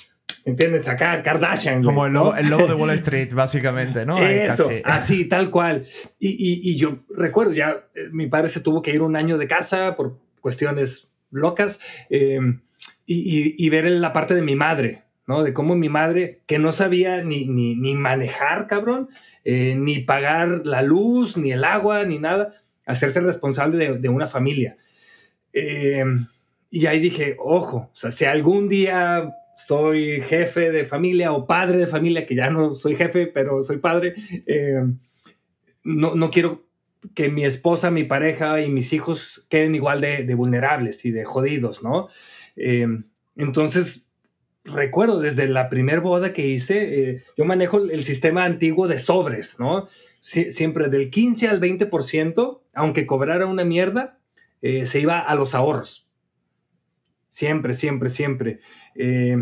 Speaker 2: ¿Entiendes? Acá Kardashian.
Speaker 1: Como el, logo, de Wall Street, básicamente, ¿no?
Speaker 2: Eso, así, tal cual. Y, yo recuerdo, ya eh, mi padre se tuvo que ir un año de casa por cuestiones locas em, y, ver la parte de mi madre, ¿no? De cómo mi madre, que no sabía ni, ni, manejar, cabrón, eh, ni pagar la luz, ni el agua, ni nada, hacerse responsable de, de una familia. Em, y ahí dije, ojo, o sea, si algún día soy jefe de familia o padre de familia, que ya no soy jefe, pero soy padre, eh, no, no, quiero que mi esposa, mi pareja y mis hijos queden igual de, vulnerables y de jodidos, ¿no? Eh, entonces, recuerdo desde la primer boda que hice, eh, yo manejo el sistema antiguo de sobres, ¿no? siempre del 15 al 20%, aunque cobrara una mierda, se iba a los ahorros. Siempre, siempre, siempre. Eh,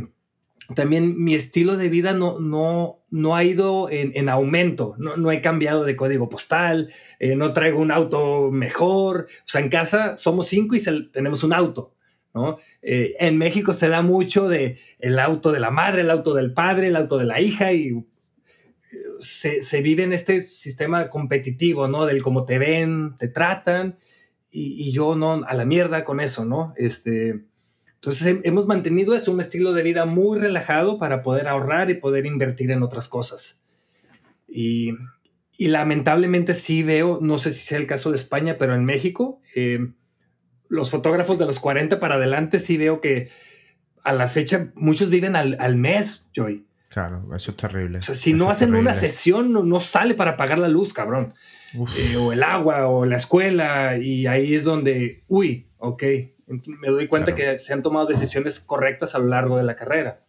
Speaker 2: también mi estilo de vida no, no, no ha ido en, aumento, no, no, he cambiado de código postal, eh, no traigo un auto mejor, o sea, en casa somos cinco y tenemos un auto, ¿no? Eh, en México se da mucho de el auto de la madre, el auto del padre, el auto de la hija y se, se vive en este sistema competitivo, ¿no? Del cómo te ven, te tratan y, y yo no, a la mierda con eso, ¿no? Este entonces hemos mantenido eso, un estilo de vida muy relajado para poder ahorrar y poder invertir en otras cosas. Y, lamentablemente sí veo, no sé si sea el caso de España, pero en México, eh, los fotógrafos de los 40 para adelante sí veo que a la fecha muchos viven al, mes, Joy.
Speaker 1: Claro, eso es terrible.
Speaker 2: O sea, si no hacen una sesión, no, sale para pagar la luz, cabrón. Eh, o el agua, o la escuela, y ahí es donde, uy, ok, me doy cuenta que se han tomado decisiones correctas a lo largo de la carrera.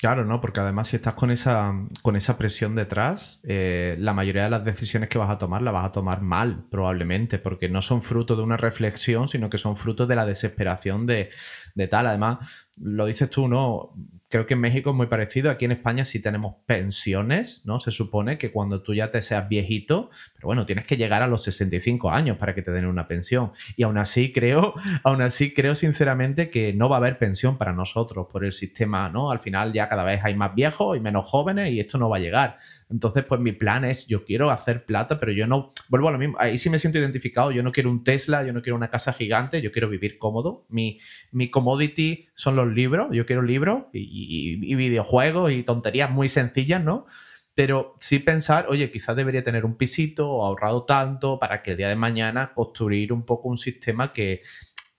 Speaker 1: Claro, ¿no? Porque además si estás con esa, con esa presión detrás, eh, la mayoría de las decisiones que vas a tomar las vas a tomar mal, probablemente, porque no son fruto de una reflexión, sino que son fruto de la desesperación de, de tal. Además, lo dices tú, ¿no? Creo que en México es muy parecido. Aquí en España sí tenemos pensiones, ¿no? Se supone que cuando tú ya te seas viejito, pero bueno, tienes que llegar a los 65 años para que te den una pensión. Y aún así creo, aún así creo sinceramente que no va a haber pensión para nosotros por el sistema, ¿no? Al final ya cada vez hay más viejos y menos jóvenes y esto no va a llegar. Entonces, pues mi plan es, yo quiero hacer plata, pero yo no, vuelvo a lo mismo, ahí sí me siento identificado, yo no quiero un Tesla, yo no quiero una casa gigante, yo quiero vivir cómodo. Mi, mi commodity son los libros, yo quiero libros y, videojuegos y tonterías muy sencillas, ¿no? pero sí pensar, oye, quizás debería tener un pisito o ahorrado tanto para que el día de mañana construir un poco un sistema que,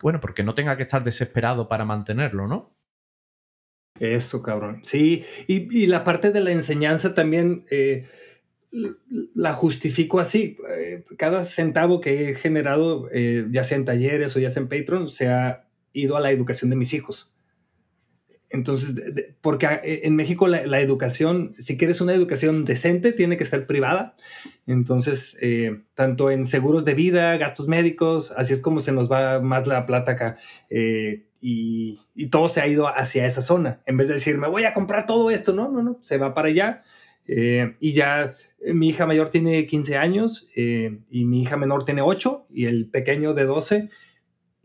Speaker 1: bueno, porque no tenga que estar desesperado para mantenerlo, ¿no?
Speaker 2: Eso, cabrón. Sí, y, la parte de la enseñanza también eh, la justifico así. Eh, cada centavo que he generado, eh, ya sea en talleres o ya sea en Patreon, se ha ido a la educación de mis hijos. Entonces, porque en México la, educación, si quieres una educación decente, tiene que ser privada. Entonces, tanto en seguros de vida, gastos médicos, así es como se nos va más la plata acá y, todo se ha ido hacia esa zona. En vez de decir, me voy a comprar todo esto, no, no, no, se va para allá. Eh, y ya eh, mi hija mayor tiene 15 años eh, y mi hija menor tiene 8 y el pequeño de 12,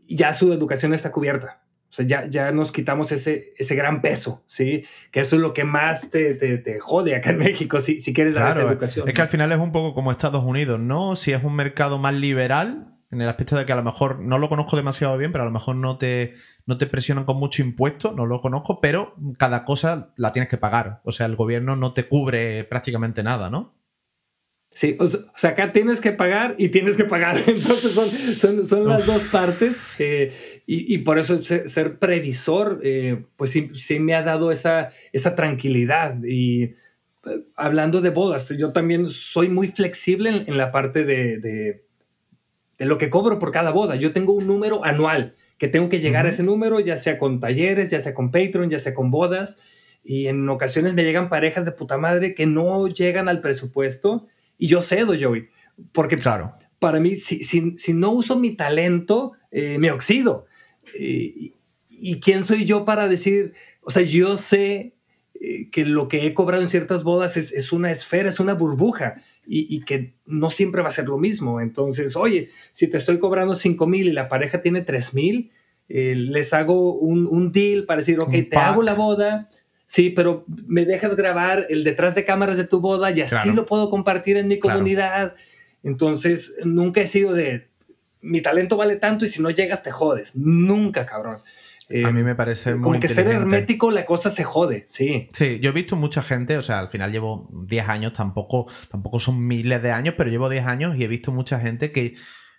Speaker 2: ya su educación está cubierta. O sea, ya, ya nos quitamos ese, ese gran peso, ¿sí? Que eso es lo que más te, te, jode acá en México, si, si quieres dar esa educación.
Speaker 1: Es que al final es un poco como Estados Unidos, ¿no? Si es un mercado más liberal, en el aspecto de que a lo mejor no lo conozco demasiado bien, pero a lo mejor no te, no te presionan con mucho impuesto, no lo conozco, pero cada cosa la tienes que pagar. O sea, el gobierno no te cubre prácticamente nada, ¿no?
Speaker 2: Sí, o sea, acá tienes que pagar y tienes que pagar. Entonces son, son, las dos partes. Eh, y, por eso ser, previsor, eh, pues sí, me ha dado esa, esa tranquilidad. Y eh, hablando de bodas, yo también soy muy flexible en, la parte de de lo que cobro por cada boda. Yo tengo un número anual que tengo que llegar a ese número, ya sea con talleres, ya sea con Patreon, ya sea con bodas. Y en ocasiones me llegan parejas de puta madre que no llegan al presupuesto y yo cedo, Joey. Porque claro. para mí, si, si, no uso mi talento, eh, me oxido. Y, y, quién soy yo para decir, o sea, yo sé eh, que lo que he cobrado en ciertas bodas es, es una esfera, es una burbuja y, que no siempre va a ser lo mismo. Entonces, oye, si te estoy cobrando 5 mil y la pareja tiene 3 mil, eh, les hago un, deal para decir, ok, te hago la boda. Sí, pero me dejas grabar el detrás de cámaras de tu boda y así lo puedo compartir en mi comunidad. Entonces, nunca he sido de mi talento vale tanto y si no llegas te jodes. Nunca, cabrón
Speaker 1: a mí me parece
Speaker 2: muy Como que ser hermético la cosa se jode, sí.
Speaker 1: Sí, yo he visto mucha gente, o sea, al final llevo 10 años, tampoco, tampoco son miles de años, pero llevo 10 años y he visto mucha gente que,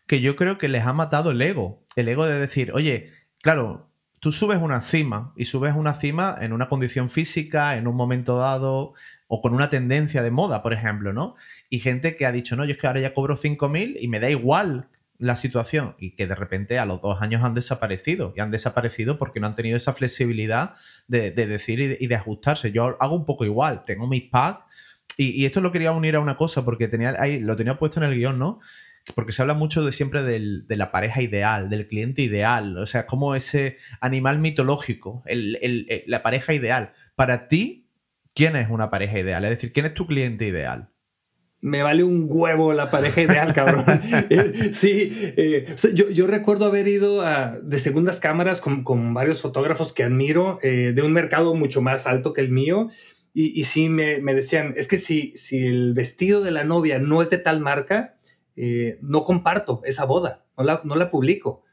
Speaker 1: que yo creo que les ha matado el ego. El ego de decir, oye, claro, tú subes una cima y subes una cima en una condición física, en un momento dado, o con una tendencia de moda, por ejemplo, ¿no? Y gente que ha dicho, no, yo es que ahora ya cobro 5.000 y me da igual la situación y que de repente a los dos años han desaparecido y han desaparecido porque no han tenido esa flexibilidad de, decir y de, ajustarse. Yo hago un poco igual, tengo mis packs y, esto lo quería unir a una cosa porque tenía ahí, lo tenía puesto en el guion, ¿no? Porque se habla mucho de siempre de la pareja ideal, del cliente ideal, o sea, como ese animal mitológico, la pareja ideal. Para ti, ¿quién es una pareja ideal? Es decir, ¿quién es tu cliente ideal?
Speaker 2: Me vale un huevo la pareja ideal, cabrón. Eh, sí, eh, yo, recuerdo haber ido a, de segundas cámaras con, varios fotógrafos que admiro, eh, de un mercado mucho más alto que el mío, y, y sí me, decían, es que si, si el vestido de la novia no es de tal marca, no comparto esa boda, no la, no la publico.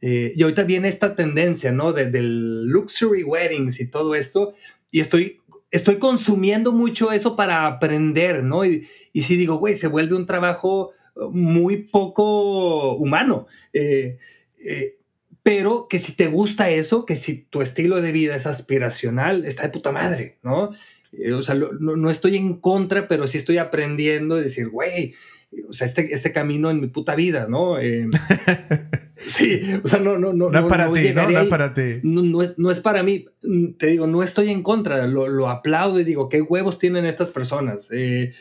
Speaker 2: y ahorita viene esta tendencia, ¿no? De, del luxury weddings y todo esto, y estoy estoy consumiendo mucho eso para aprender, ¿no? Y, si digo, güey, se vuelve un trabajo muy poco humano. Eh, eh, pero que si te gusta eso, que si tu estilo de vida es aspiracional, está de puta madre, ¿no? Eh, o sea, no, estoy en contra, pero sí estoy aprendiendo y decir, güey, o sea, este, este camino en mi puta vida, ¿no? Sí, o sea, no, no, no.
Speaker 1: No es para ti, ¿no? No es para ti.
Speaker 2: No, es, no, es, para mí. Te digo, no estoy en contra, lo, lo aplaudo y digo, ¿qué huevos tienen estas personas? Eh,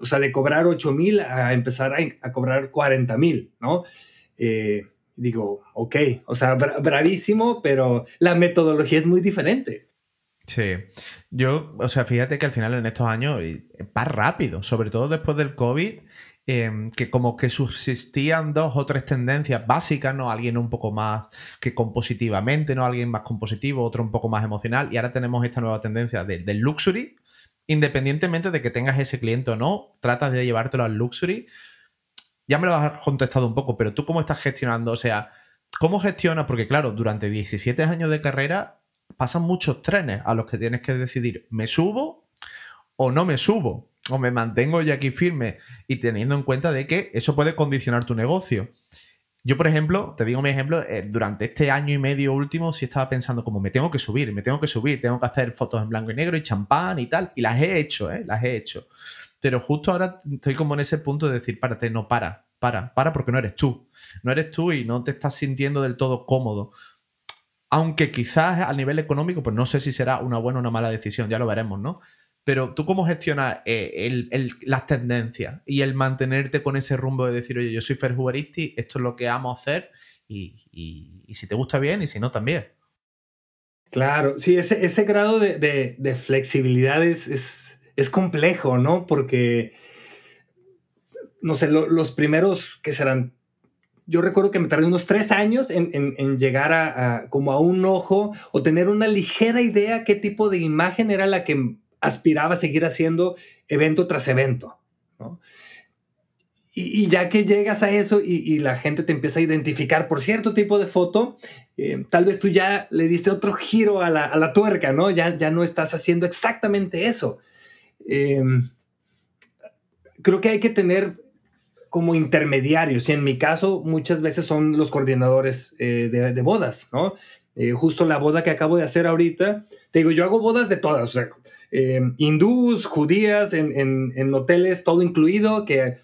Speaker 2: o sea, de cobrar 8 mil a empezar a, cobrar 40 mil, ¿no? Eh, digo, ok, o sea, bravísimo, pero la metodología es muy diferente.
Speaker 1: Sí, yo, o sea, fíjate que al final en estos años va rápido, sobre todo después del COVID Em, que como que subsistían dos o tres tendencias básicas, ¿no? Alguien un poco más que compositivamente, ¿no? Alguien más compositivo, otro un poco más emocional. Y ahora tenemos esta nueva tendencia del luxury. Independientemente de que tengas ese cliente o no, tratas de llevártelo al luxury. Ya me lo has contestado un poco, pero tú cómo estás gestionando, o sea, ¿cómo gestionas? Porque claro, durante 17 años de carrera pasan muchos trenes a los que tienes que decidir, ¿me subo o no me subo, o me mantengo ya aquí firme y teniendo en cuenta de que eso puede condicionar tu negocio. Yo, por ejemplo, te digo mi ejemplo, eh, durante este año y medio último sí estaba pensando como me tengo que subir, me tengo que subir, tengo que hacer fotos en blanco y negro y champán y tal, y las he hecho, ¿eh? Las he hecho. Pero justo ahora estoy como en ese punto de decir, párate, no para, para, para porque no eres tú. No eres tú y no te estás sintiendo del todo cómodo. Aunque quizás a nivel económico, pues no sé si será una buena o una mala decisión, ya lo veremos, ¿no? Pero tú cómo gestionas eh, las tendencias y el mantenerte con ese rumbo de decir, oye, yo soy Fer esto es lo que amo hacer y, si te gusta bien y si no también.
Speaker 2: Claro, sí, ese, ese grado de, flexibilidad es, es, complejo, ¿no? Porque, no sé, los primeros que serán yo recuerdo que me tardé unos tres años en, llegar a, como a un ojo o tener una ligera idea qué tipo de imagen era la que aspiraba a seguir haciendo evento tras evento. Y, ya que llegas a eso y, la gente te empieza a identificar por cierto tipo de foto, eh, tal vez tú ya le diste otro giro a la, tuerca, ¿no? Ya, ya no estás haciendo exactamente eso. Em, creo que hay que tener como intermediarios y en mi caso muchas veces son los coordinadores eh, de, bodas, ¿no? Eh, justo la boda que acabo de hacer ahorita, te digo, yo hago bodas de todas, o sea, eh, hindús, judías, en, hoteles, todo incluido, que,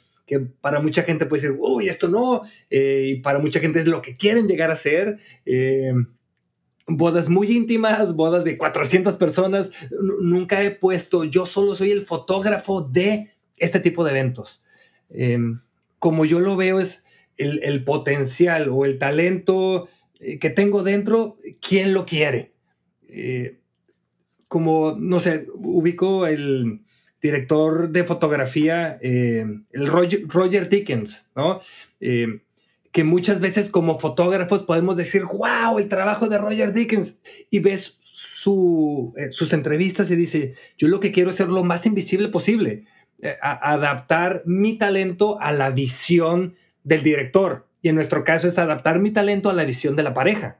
Speaker 2: para mucha gente puede decir, uy, esto no, eh, y para mucha gente es lo que quieren llegar a ser. Eh, bodas muy íntimas, bodas de 400 personas. nunca he puesto, yo solo soy el fotógrafo de este tipo de eventos. como yo lo veo es el, el potencial o el talento que tengo dentro, ¿quién lo quiere? Como, no sé, ubico el director de fotografía, eh, el Roger, Dickens, ¿no? Eh, que muchas veces como fotógrafos podemos decir, wow, el trabajo de Roger Dickens, y ves eh, sus entrevistas y dice, yo lo que quiero es ser lo más invisible posible, adaptar mi talento a la visión del director, y en nuestro caso es adaptar mi talento a la visión de la pareja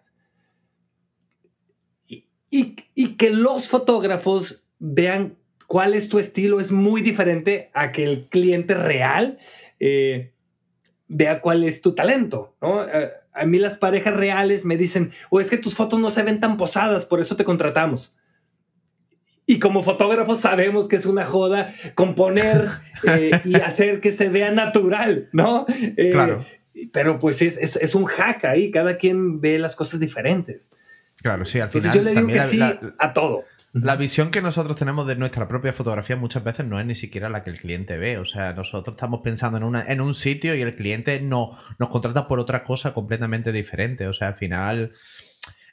Speaker 2: y, que los fotógrafos vean cuál es tu estilo es muy diferente a que el cliente real eh, vea cuál es tu talento, ¿no? Eh, a mí las parejas reales me dicen, o es que tus fotos no se ven tan posadas, por eso te contratamos. Y como fotógrafos sabemos que es una joda componer eh, y hacer que se vea natural, ¿no? claro. Pero pues es, es, es un hack ahí, cada quien ve las cosas diferentes.
Speaker 1: Claro, sí, al final.
Speaker 2: yo le digo que sí a todo.
Speaker 1: La visión que nosotros tenemos de nuestra propia fotografía muchas veces no es ni siquiera la que el cliente ve. O sea, nosotros estamos pensando en, una, en un sitio y el cliente no, nos contrata por otra cosa completamente diferente. O sea, al final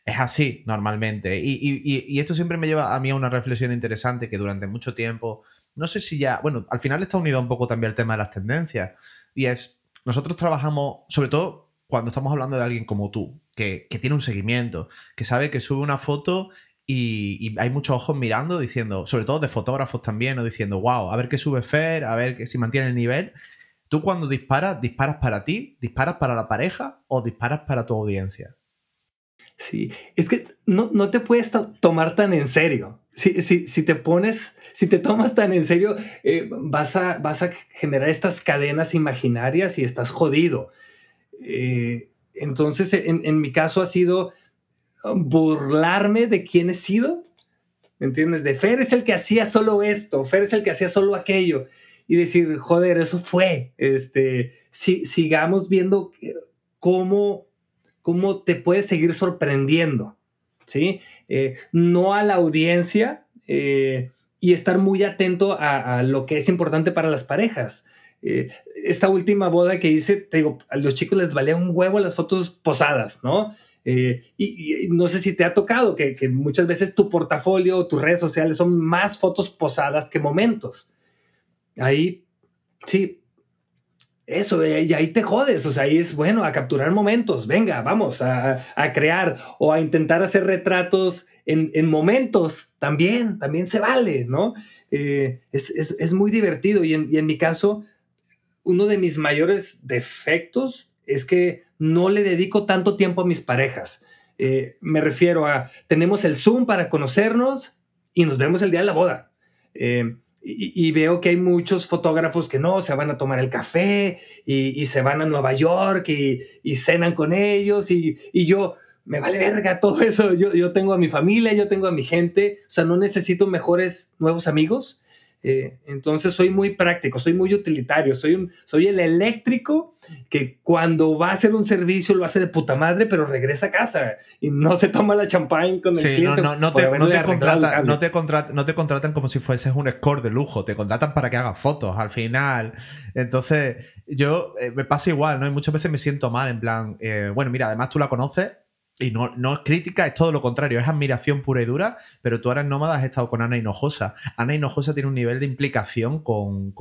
Speaker 1: es así normalmente. Y, y, esto siempre me lleva a mí a una reflexión interesante que durante mucho tiempo, no sé si ya, bueno, al final está unido un poco también al tema de las tendencias. Y es, nosotros trabajamos, sobre todo cuando estamos hablando de alguien como tú, que, tiene un seguimiento, que sabe que sube una foto y, hay muchos ojos mirando, diciendo, sobre todo de fotógrafos también, o diciendo, wow, a ver qué sube Fer, a ver que si mantiene el nivel. Tú cuando disparas, disparas para ti, disparas para la pareja o disparas para tu audiencia.
Speaker 2: Sí, es que no, no te puedes tomar tan en serio. Si, si, si, te pones, si te tomas tan en serio, eh, vas, a, vas a generar estas cadenas imaginarias y estás jodido. Eh, entonces, en, mi caso ha sido burlarme de quién he sido. ¿Me entiendes? De Fer es el que hacía solo esto, Fer es el que hacía solo aquello. Y decir, joder, eso fue. Este, si, sigamos viendo cómo, cómo te puedes seguir sorprendiendo. ¿Sí? Eh, no a la audiencia eh, y estar muy atento a, lo que es importante para las parejas. Eh, esta última boda que hice, te digo, a los chicos les valía un huevo las fotos posadas, ¿no? Eh, y, no sé si te ha tocado que, muchas veces tu portafolio o tus redes sociales son más fotos posadas que momentos. Ahí, sí, eso, eh, y ahí te jodes, o sea, ahí es bueno a capturar momentos, venga, vamos a, crear o a intentar hacer retratos en, momentos, también, también se vale, ¿no? es, muy divertido y en, y en mi caso, uno de mis mayores defectos es que no le dedico tanto tiempo a mis parejas. Eh, me refiero a, tenemos el Zoom para conocernos y nos vemos el día de la boda. Eh, y, veo que hay muchos fotógrafos que no, se van a tomar el café y, se van a Nueva York y, cenan con ellos y, yo, me vale verga todo eso. Yo, yo tengo a mi familia, yo tengo a mi gente, o sea, no necesito mejores nuevos amigos. Eh, entonces soy muy práctico, soy muy utilitario, soy, un, soy el eléctrico que cuando va a hacer un servicio lo hace de puta madre, pero regresa a casa y no se toma la champagne con el cliente.
Speaker 1: No, no, te, no, te contratan, no, te no te contratan como si fueses un score de lujo, te contratan para que hagas fotos al final. Entonces, yo eh, me pasa igual, ¿no? Y muchas veces me siento mal, en plan, eh, bueno, mira, además tú la conoces y no, no, es crítica, es todo lo contrario, es admiración pura y dura, pero tú ahora en Nómada has estado con Ana Hinojosa. Ana Hinojosa tiene un nivel de implicación con,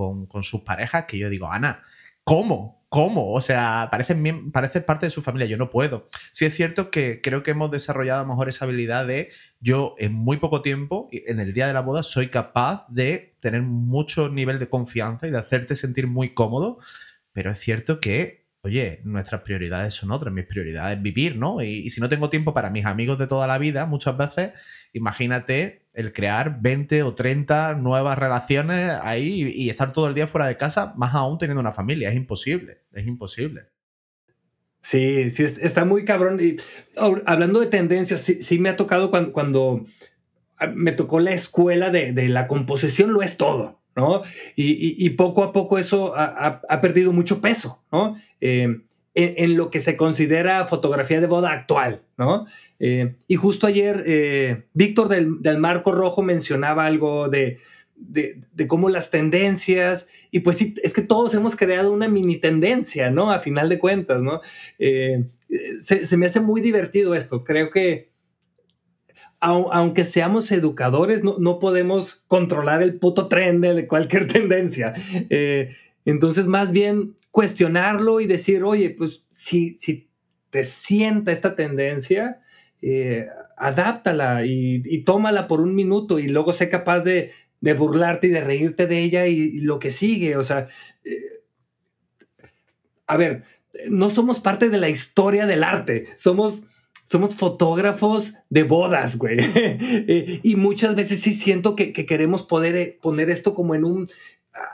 Speaker 1: sus parejas que yo digo, Ana, ¿cómo? ¿Cómo? O sea, parece, parece parte de su familia, yo no puedo. Sí es cierto que creo que hemos desarrollado a lo mejor esa habilidad de yo en muy poco tiempo, en el día de la boda, soy capaz de tener mucho nivel de confianza y de hacerte sentir muy cómodo, pero es cierto que oye, nuestras prioridades son otras, mis prioridades es vivir, ¿no? Y, si no tengo tiempo para mis amigos de toda la vida, muchas veces, imagínate el crear 20 o 30 nuevas relaciones ahí y, estar todo el día fuera de casa, más aún teniendo una familia, es imposible, es imposible.
Speaker 2: Sí, sí, está muy cabrón. Y hablando de tendencias, sí, me ha tocado cuando, cuando, me tocó la escuela de, de la composición, lo es todo. ¿no? Y, poco a poco eso ha, perdido mucho peso, ¿no? Eh, en, lo que se considera fotografía de boda actual, ¿no? Eh, y justo ayer eh, Víctor del, Marco Rojo mencionaba algo de, cómo las tendencias, y pues sí, es que todos hemos creado una mini tendencia, ¿no? A final de cuentas, ¿no? Se, se, me hace muy divertido esto. Creo que aunque seamos educadores, no, podemos controlar el puto tren de cualquier tendencia. Eh, entonces, más bien cuestionarlo y decir, oye, pues si, si te sienta esta tendencia, eh, adáptala y, tómala por un minuto y luego sé capaz de, burlarte y de reírte de ella y, lo que sigue. O sea, eh, a ver, no somos parte de la historia del arte, somos somos fotógrafos de bodas, güey. Eh, y muchas veces sí siento que, queremos poder eh, poner esto como en un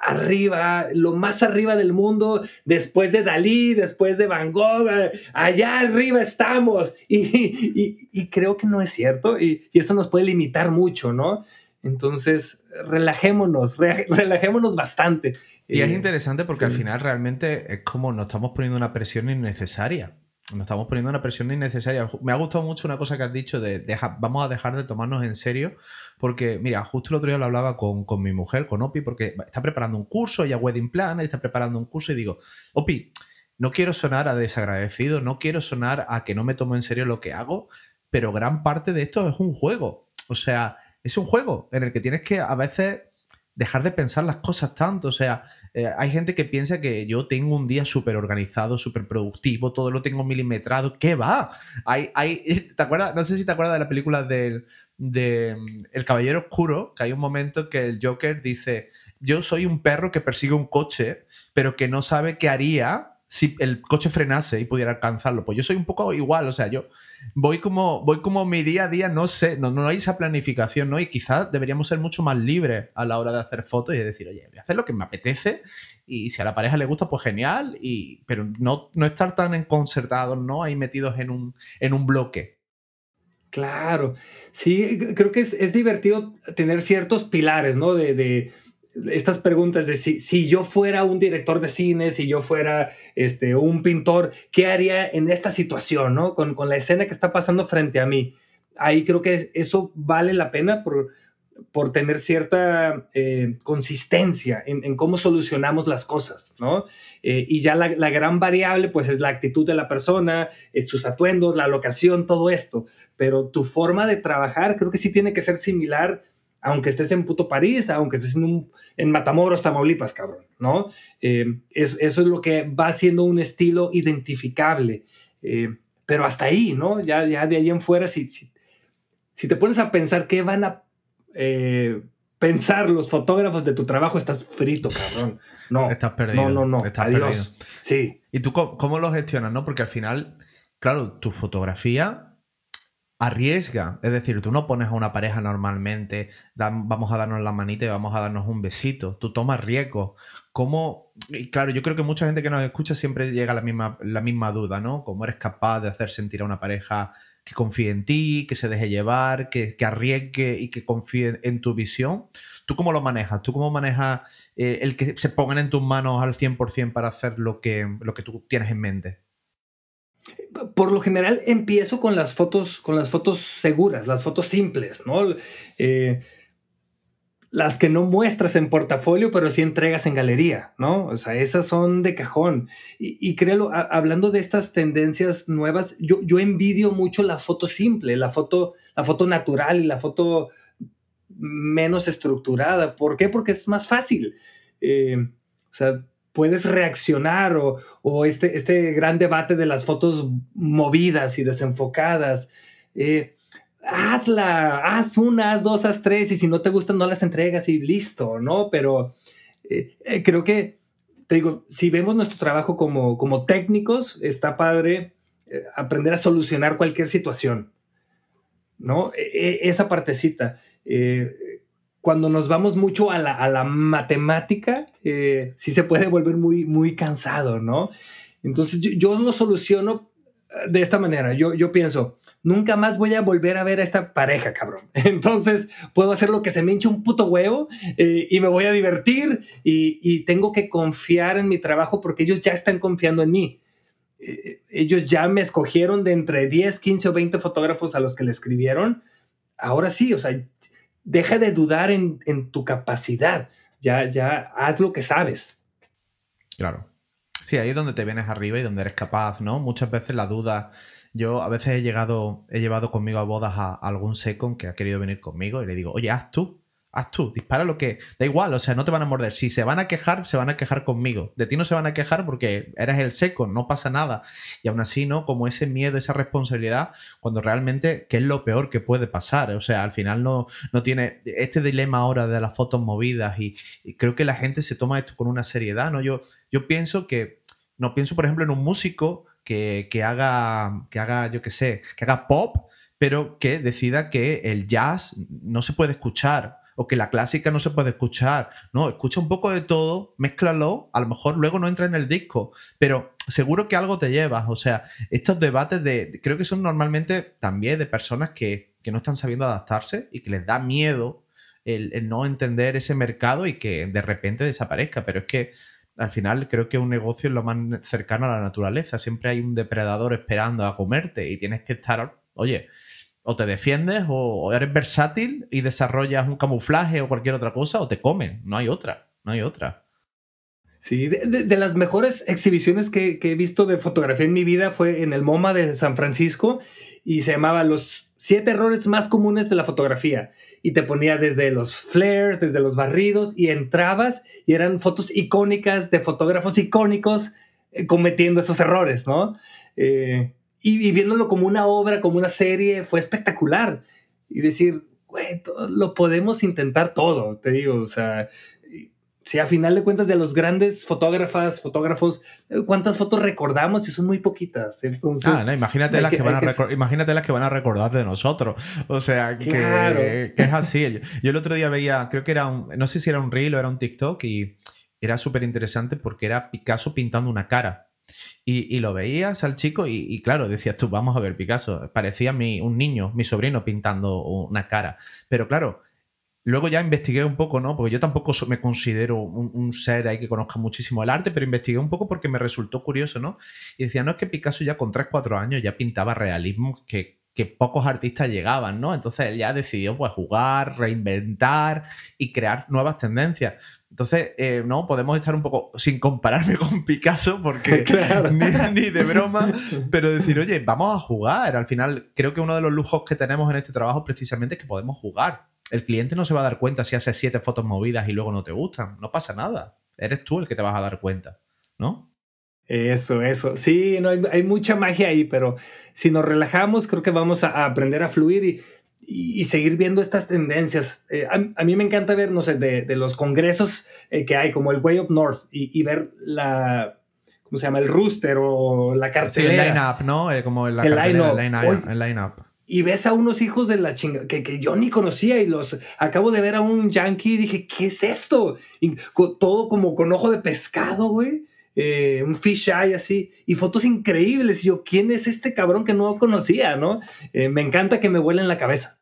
Speaker 2: arriba, lo más arriba del mundo, después de Dalí, después de Van Gogh, eh, allá arriba estamos. Y, creo que no es cierto y, eso nos puede limitar mucho, ¿no? Entonces, relajémonos, relajémonos bastante.
Speaker 1: Y es interesante porque al final realmente es como nos estamos poniendo una presión innecesaria nos estamos poniendo una presión innecesaria. Me ha gustado mucho una cosa que has dicho de vamos a dejar de tomarnos en serio, porque mira, justo el otro día lo hablaba con, mi mujer, con Opi, porque está preparando un curso, ella wedding planner, está preparando un curso y digo, Opi, no quiero sonar a desagradecido, no quiero sonar a que no me tomo en serio lo que hago, pero gran parte de esto es un juego. O sea, es un juego en el que tienes que a veces dejar de pensar las cosas tanto. O sea, eh, hay gente que piensa que yo tengo un día súper organizado, súper productivo, todo lo tengo milimetrado. ¿Qué va? Hay, hay, ¿te acuerdas? No sé si te acuerdas de la película del de mm, El Caballero Oscuro, que hay un momento que el Joker dice, yo soy un perro que persigue un coche, pero que no sabe qué haría si el coche frenase y pudiera alcanzarlo. Pues yo soy un poco igual, o sea, yo voy como, voy como mi día a día, no sé, no, no hay esa planificación, ¿no? Y quizás deberíamos ser mucho más libres a la hora de hacer fotos y decir, oye, voy a hacer lo que me apetece y si a la pareja le gusta, pues genial, y, pero no, no estar tan enconcertados, ¿no? Ahí metidos en un, en un bloque.
Speaker 2: Claro, sí, creo que es, divertido tener ciertos pilares, ¿no? de estas preguntas de si, si, yo fuera un director de cine, si yo fuera este, un pintor, ¿qué haría en esta situación, ¿no? Con, con la escena que está pasando frente a mí. Ahí creo que eso vale la pena por, por tener cierta eh, consistencia en, en, cómo solucionamos las cosas, ¿no? Eh, y ya la, la, gran variable, pues, es la actitud de la persona, es sus atuendos, la locación, todo esto. Pero tu forma de trabajar creo que sí tiene que ser similar aunque estés en puto París, aunque estés en, un, en Matamoros, Tamaulipas, cabrón, ¿no? Eh, eso es lo que va siendo un estilo identificable. Eh, pero hasta ahí, ¿no? Ya, ya de ahí en fuera, si, si, si te pones a pensar qué van a eh, pensar los fotógrafos de tu trabajo, estás frito, cabrón. No.
Speaker 1: Estás perdido.
Speaker 2: No, no, no.
Speaker 1: Estás
Speaker 2: Adiós. Sí.
Speaker 1: ¿Y tú cómo, cómo, lo gestionas, no? Porque al final, claro, tu fotografía arriesga. Es decir, tú no pones a una pareja normalmente, vamos a darnos la manita y vamos a darnos un besito. Tú tomas riesgos. ¿Cómo? Y claro, yo creo que mucha gente que nos escucha siempre llega a la misma, la misma duda, ¿no? ¿Cómo eres capaz de hacer sentir a una pareja que confíe en ti, que se deje llevar, que, arriesgue y que confíe en tu visión? ¿Tú cómo lo manejas? ¿Tú cómo manejas eh, el que se pongan en tus manos al 100% para hacer lo que, lo que tú tienes en mente?
Speaker 2: por lo general empiezo con las fotos, con las fotos seguras, las fotos simples, ¿no? Eh, las que no muestras en portafolio, pero sí entregas en galería, ¿no? O sea, esas son de cajón. Y, créelo, hablando de estas tendencias nuevas, yo, yo envidio mucho la foto simple, la foto, la foto natural y la foto menos estructurada. ¿Por qué? Porque es más fácil. Eh, o sea, puedes reaccionar o, este, este gran debate de las fotos movidas y desenfocadas. Eh, hazla, haz una, haz dos, haz tres y si no te gustan no las entregas y listo, ¿no? Pero eh, eh, creo que, te digo, si vemos nuestro trabajo como, como técnicos, está padre aprender a solucionar cualquier situación, ¿no? E, e, esa partecita cuando nos vamos mucho a la, matemática, eh, sí se puede volver muy, muy cansado, ¿no? Entonces yo, lo soluciono eh, de esta manera. Yo, yo pienso, nunca más voy a volver a ver a esta pareja, cabrón. Entonces puedo hacer lo que se me hinche un puto huevo eh, y me voy a divertir y, tengo que confiar en mi trabajo porque ellos ya están confiando en mí. ellos ya me escogieron de entre 10, 15 o 20 fotógrafos a los que le escribieron. Ahora sí, o sea, deja de dudar en, tu capacidad. Ya, ya haz lo que sabes.
Speaker 1: Claro. Sí, ahí es donde te vienes arriba y donde eres capaz, ¿no? Muchas veces la duda. Yo a veces he llegado, he llevado conmigo a bodas a, algún second que ha querido venir conmigo y le digo, oye, haz tú haz tú, dispara lo que. Da igual, o sea, no te van a morder. Si se van a quejar, se van a quejar conmigo. De ti no se van a quejar porque eres el seco, no pasa nada. Y aún así, ¿no? Como ese miedo, esa responsabilidad, cuando realmente, ¿qué es lo peor que puede pasar? O sea, al final no, no tiene este dilema ahora de las fotos movidas y, creo que la gente se toma esto con una seriedad, ¿no? Yo, yo pienso que, no pienso, por ejemplo, en un músico que, que haga, que haga, yo qué sé, que haga pop, pero que decida que el jazz no se puede escuchar o que la clásica no se puede escuchar. No, escucha un poco de todo, mézclalo, a lo mejor luego no entra en el disco, pero seguro que algo te llevas. O sea, estos debates de, creo que son normalmente también de personas que, no están sabiendo adaptarse y que les da miedo el, no entender ese mercado y que de repente desaparezca. Pero es que al final creo que un negocio es lo más cercano a la naturaleza. Siempre hay un depredador esperando a comerte y tienes que estar, oye, o te defiendes o, eres versátil y desarrollas un camuflaje o cualquier otra cosa o te comen. No hay otra, no hay otra.
Speaker 2: Sí, de, las mejores exhibiciones que, he visto de fotografía en mi vida fue en el MoMA de San Francisco y se llamaba Los siete errores más comunes de la fotografía. Y te ponía desde los flares, desde los barridos y entrabas y eran fotos icónicas de fotógrafos icónicos eh, cometiendo esos errores, ¿no? Eh, y, viéndolo como una obra, como una serie, fue espectacular. Y decir, güey, lo podemos intentar todo, te digo, o sea, si a final de cuentas de los grandes fotógrafas, fotógrafos, ¿cuántas fotos recordamos? Y son muy poquitas. Entonces,
Speaker 1: ah, imagínate, las que, van a imagínate las que van a recordar de nosotros. O sea, que, es así. Yo el otro día veía, creo que era un, no sé si era un reel o era un TikTok y era súper interesante porque era Picasso pintando una cara. Y, lo veías al chico y, claro, decías tú, vamos a ver Picasso. Parecía mi, un niño, mi sobrino pintando una cara. Pero claro, luego ya investigué un poco, ¿no? Porque yo tampoco me considero un, ser ahí que conozca muchísimo el arte, pero investigué un poco porque me resultó curioso, ¿no? Y decía, no es que Picasso ya con 3, 4 años ya pintaba realismo que, que pocos artistas llegaban, ¿no? Entonces él ya decidió pues jugar, reinventar y crear nuevas tendencias. Entonces, eh, no, podemos estar un poco sin compararme con Picasso, porque ni, de broma, pero decir, oye, vamos a jugar. Al final, creo que uno de los lujos que tenemos en este trabajo precisamente es que podemos jugar. El cliente no se va a dar cuenta si hace siete fotos movidas y luego no te gustan. No pasa nada. Eres tú el que te vas a dar cuenta, ¿no?
Speaker 2: Eso, eso. Sí, no, hay, mucha magia ahí, pero si nos relajamos, creo que vamos a aprender a fluir y y, seguir viendo estas tendencias. Eh, a, mí me encanta ver, no sé, de, los congresos eh, que hay, como el Way Up North, y, ver la, ¿cómo se llama? El rooster o la cartelera.
Speaker 1: el line-up, ¿no? Eh, como la el line-up.
Speaker 2: Line y ves a unos hijos de la chinga que, que, yo ni conocía y los acabo de ver a un yankee y dije, ¿qué es esto? Y todo como con ojo de pescado, güey. Eh, un fish eye así, y fotos increíbles. Y yo, ¿quién es este cabrón que no conocía, no? Eh, me encanta que me vuelen la cabeza.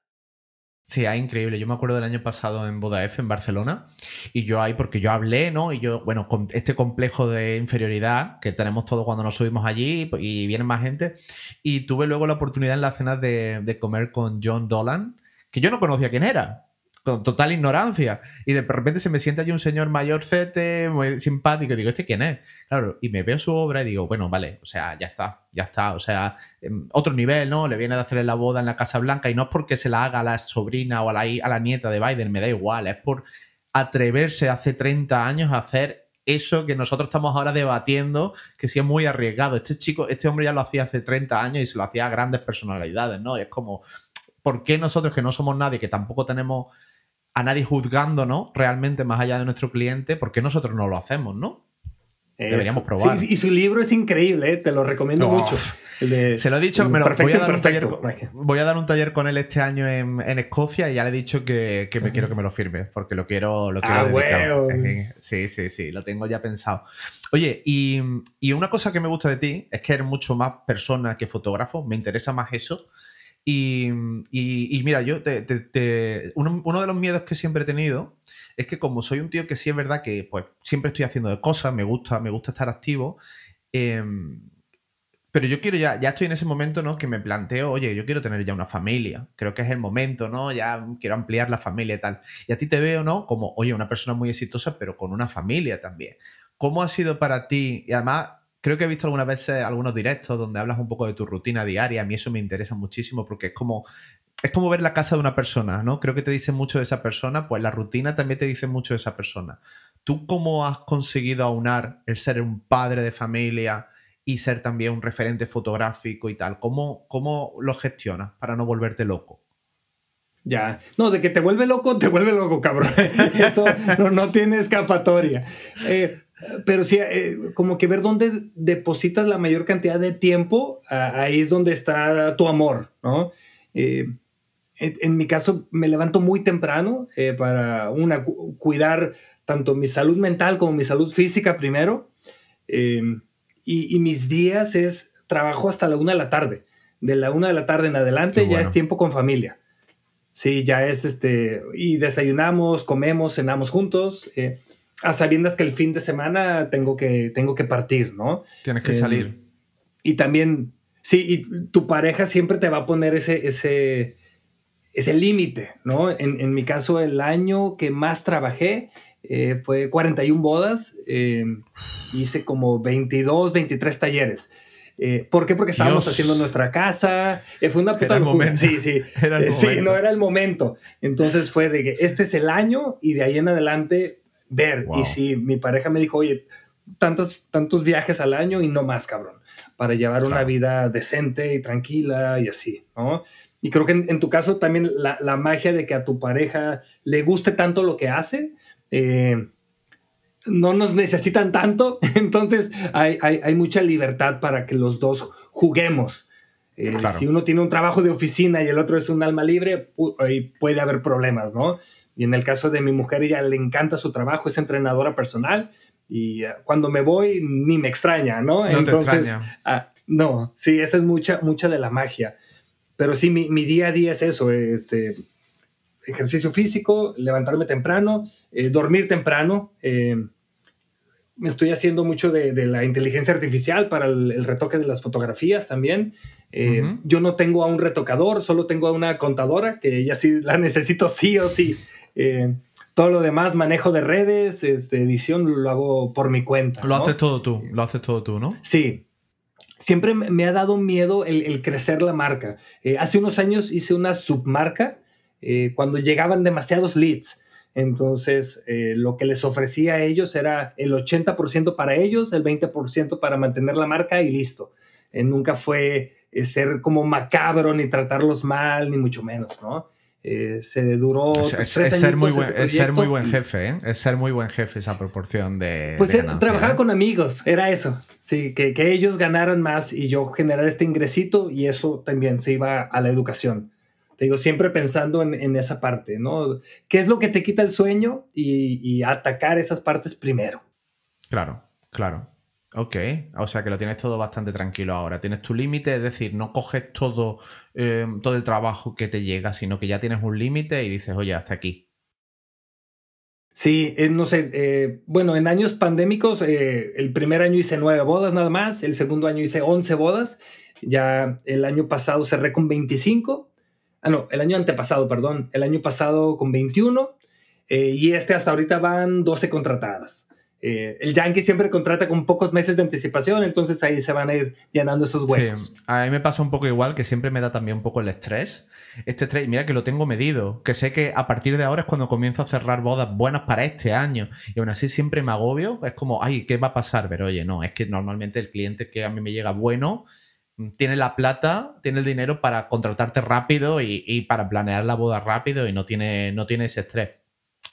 Speaker 1: Sí, es increíble. Yo me acuerdo del año pasado en Boda F en Barcelona y yo ahí, porque yo hablé, ¿no? Y yo, bueno, con este complejo de inferioridad que tenemos todos cuando nos subimos allí y viene más gente. Y tuve luego la oportunidad en la cena de, de comer con John Dolan, que yo no conocía quién era con total ignorancia. Y de repente se me sienta allí un señor mayor cete, muy simpático, y digo, ¿este quién es? Claro, y me veo su obra y digo, bueno, vale, o sea, ya está, ya está. O sea, em, otro nivel, ¿no? Le viene de hacer la boda en la Casa Blanca y no es porque se la haga a la sobrina o a la, a la nieta de Biden, me da igual, es por atreverse hace 30 años a hacer eso que nosotros estamos ahora debatiendo, que sí es muy arriesgado. Este chico, este hombre ya lo hacía hace 30 años y se lo hacía a grandes personalidades, ¿no? Es como, ¿por qué nosotros que no somos nadie, que tampoco tenemos a nadie juzgando, ¿no? Realmente más allá de nuestro cliente, ¿por qué nosotros no lo hacemos, no? Deberíamos probar.
Speaker 2: y su libro es increíble, ¿eh? te lo recomiendo mucho.
Speaker 1: se lo he dicho, me lo, voy, a dar un taller, voy a dar un taller con él este año en, Escocia y ya le he dicho que, me quiero que me lo firme, porque lo quiero, lo quiero
Speaker 2: ah,
Speaker 1: Sí, sí, sí, lo tengo ya pensado. Oye, y, y, una cosa que me gusta de ti es que eres mucho más persona que fotógrafo, me interesa más eso. Y, mira, yo uno, de los miedos que siempre he tenido es que como soy un tío que sí es verdad que pues siempre estoy haciendo cosas, me gusta, me gusta estar activo, em, pero yo quiero ya, ya estoy en ese momento, ¿no? Que me planteo, oye, yo quiero tener ya una familia, creo que es el momento, ¿no? Ya quiero ampliar la familia y tal. Y a ti te veo, ¿no? Como, oye, una persona muy exitosa, pero con una familia también. ¿Cómo ha sido para ti? Y además, creo que he visto algunas veces algunos directos donde hablas un poco de tu rutina diaria. A mí eso me interesa muchísimo porque es como, es como ver la casa de una persona, ¿no? Creo que te dice mucho de esa persona, pues la rutina también te dice mucho de esa persona. ¿Tú cómo has conseguido aunar el ser un padre de familia y ser también un referente fotográfico y tal? ¿Cómo, cómo lo gestionas para no volverte loco?
Speaker 2: Ya, no, de que te vuelve loco, te vuelve loco, cabrón. Eso no, no tiene escapatoria. Eh, pero sí, eh, como que ver dónde depositas la mayor cantidad de tiempo, ahí es donde está tu amor, ¿no? Eh, en, mi caso, me levanto muy temprano eh, para, una, cuidar tanto mi salud mental como mi salud física primero. Y, mis días es trabajo hasta la una de la tarde. De la una de la tarde en adelante ya es tiempo con familia. Sí, ya es este, y desayunamos, comemos, cenamos juntos a sabiendas que el fin de semana tengo que, tengo que partir, ¿no?
Speaker 1: Tienes que salir. Eh,
Speaker 2: y también, sí, y tu pareja siempre te va a poner ese, ese, ese límite, ¿no? En, mi caso, el año que más trabajé eh, fue 41 bodas, eh, hice como 22, 23 talleres. ¿Por qué? Porque estábamos haciendo nuestra casa. fue una puta locura. Sí, sí. sí, no era el momento. Entonces fue de que este es el año y de ahí en adelante ver. Y si mi pareja me dijo, oye, tantos, tantos viajes al año y no más, cabrón, para llevar una vida decente y tranquila y así, ¿no? Y creo que en, tu caso también la, magia de que a tu pareja le guste tanto lo que hace, eh, no nos necesitan tanto, entonces hay, hay, mucha libertad para que los dos juguemos. Eh, si uno tiene un trabajo de oficina y el otro es un alma libre, puede haber problemas, ¿no? Y en el caso de mi mujer, ella le encanta su trabajo, es entrenadora personal y eh, cuando me voy ni me extraña, ¿no?
Speaker 1: no Entonces, ah,
Speaker 2: no, sí, esa es mucha, mucha de la magia. Pero sí, mi, mi día a día es eso, este, ejercicio físico, levantarme temprano, eh, dormir temprano. Eh, me estoy haciendo mucho de, de, la inteligencia artificial para el, retoque de las fotografías también. Yo no tengo a un retocador, solo tengo a una contadora que ella sí la necesito sí o sí. Eh, todo lo demás, manejo de redes, este, edición, lo hago por mi cuenta.
Speaker 1: Lo haces todo tú, lo haces todo tú, ¿no?
Speaker 2: Sí. Siempre me ha dado miedo el, crecer la marca. Eh, hace unos años hice una submarca eh, cuando llegaban demasiados leads. Entonces, lo que les ofrecía a ellos era el 80% para ellos, el 20% para mantener la marca y listo. nunca fue ser como macabro ni tratarlos mal, ni mucho menos, ¿no? Eh, se duró
Speaker 1: es, ser muy buen, es ser muy buen jefe, ¿eh? Es ser muy buen jefe esa proporción de.
Speaker 2: Pues trabajaba con amigos, era eso. Sí, que, que, ellos ganaran más y yo generar este ingresito y eso también se iba a la educación. Te digo, siempre pensando en, en esa parte, ¿no? ¿Qué es lo que te quita el sueño y, y atacar esas partes primero?
Speaker 1: Claro, claro. Ok, o sea que lo tienes todo bastante tranquilo ahora. Tienes tu límite, es decir, no coges todo, eh, todo el trabajo que te llega, sino que ya tienes un límite y dices, oye, hasta aquí.
Speaker 2: Sí, eh, no sé, eh, bueno, en años pandémicos, el primer año hice nueve bodas nada más, el segundo año hice once bodas, ya el año pasado cerré con 25, ah, no, el año antepasado, perdón, el año pasado con 21 y este hasta ahorita van 12 contratadas. Eh, el Yankee siempre contrata con pocos meses de anticipación, entonces ahí se van a ir llenando esos huecos.
Speaker 1: a mí me pasa un poco igual, que siempre me da también un poco el estrés. Este estrés, mira que lo tengo medido, que sé que a partir de ahora es cuando comienzo a cerrar bodas buenas para este año. Y aún así siempre me agobio, es como, ay, ¿qué va a pasar? Pero oye, no, es que normalmente el cliente que a mí me llega bueno tiene la plata, tiene el dinero para contratarte rápido y, y para planear la boda rápido y no tiene, no tiene ese estrés.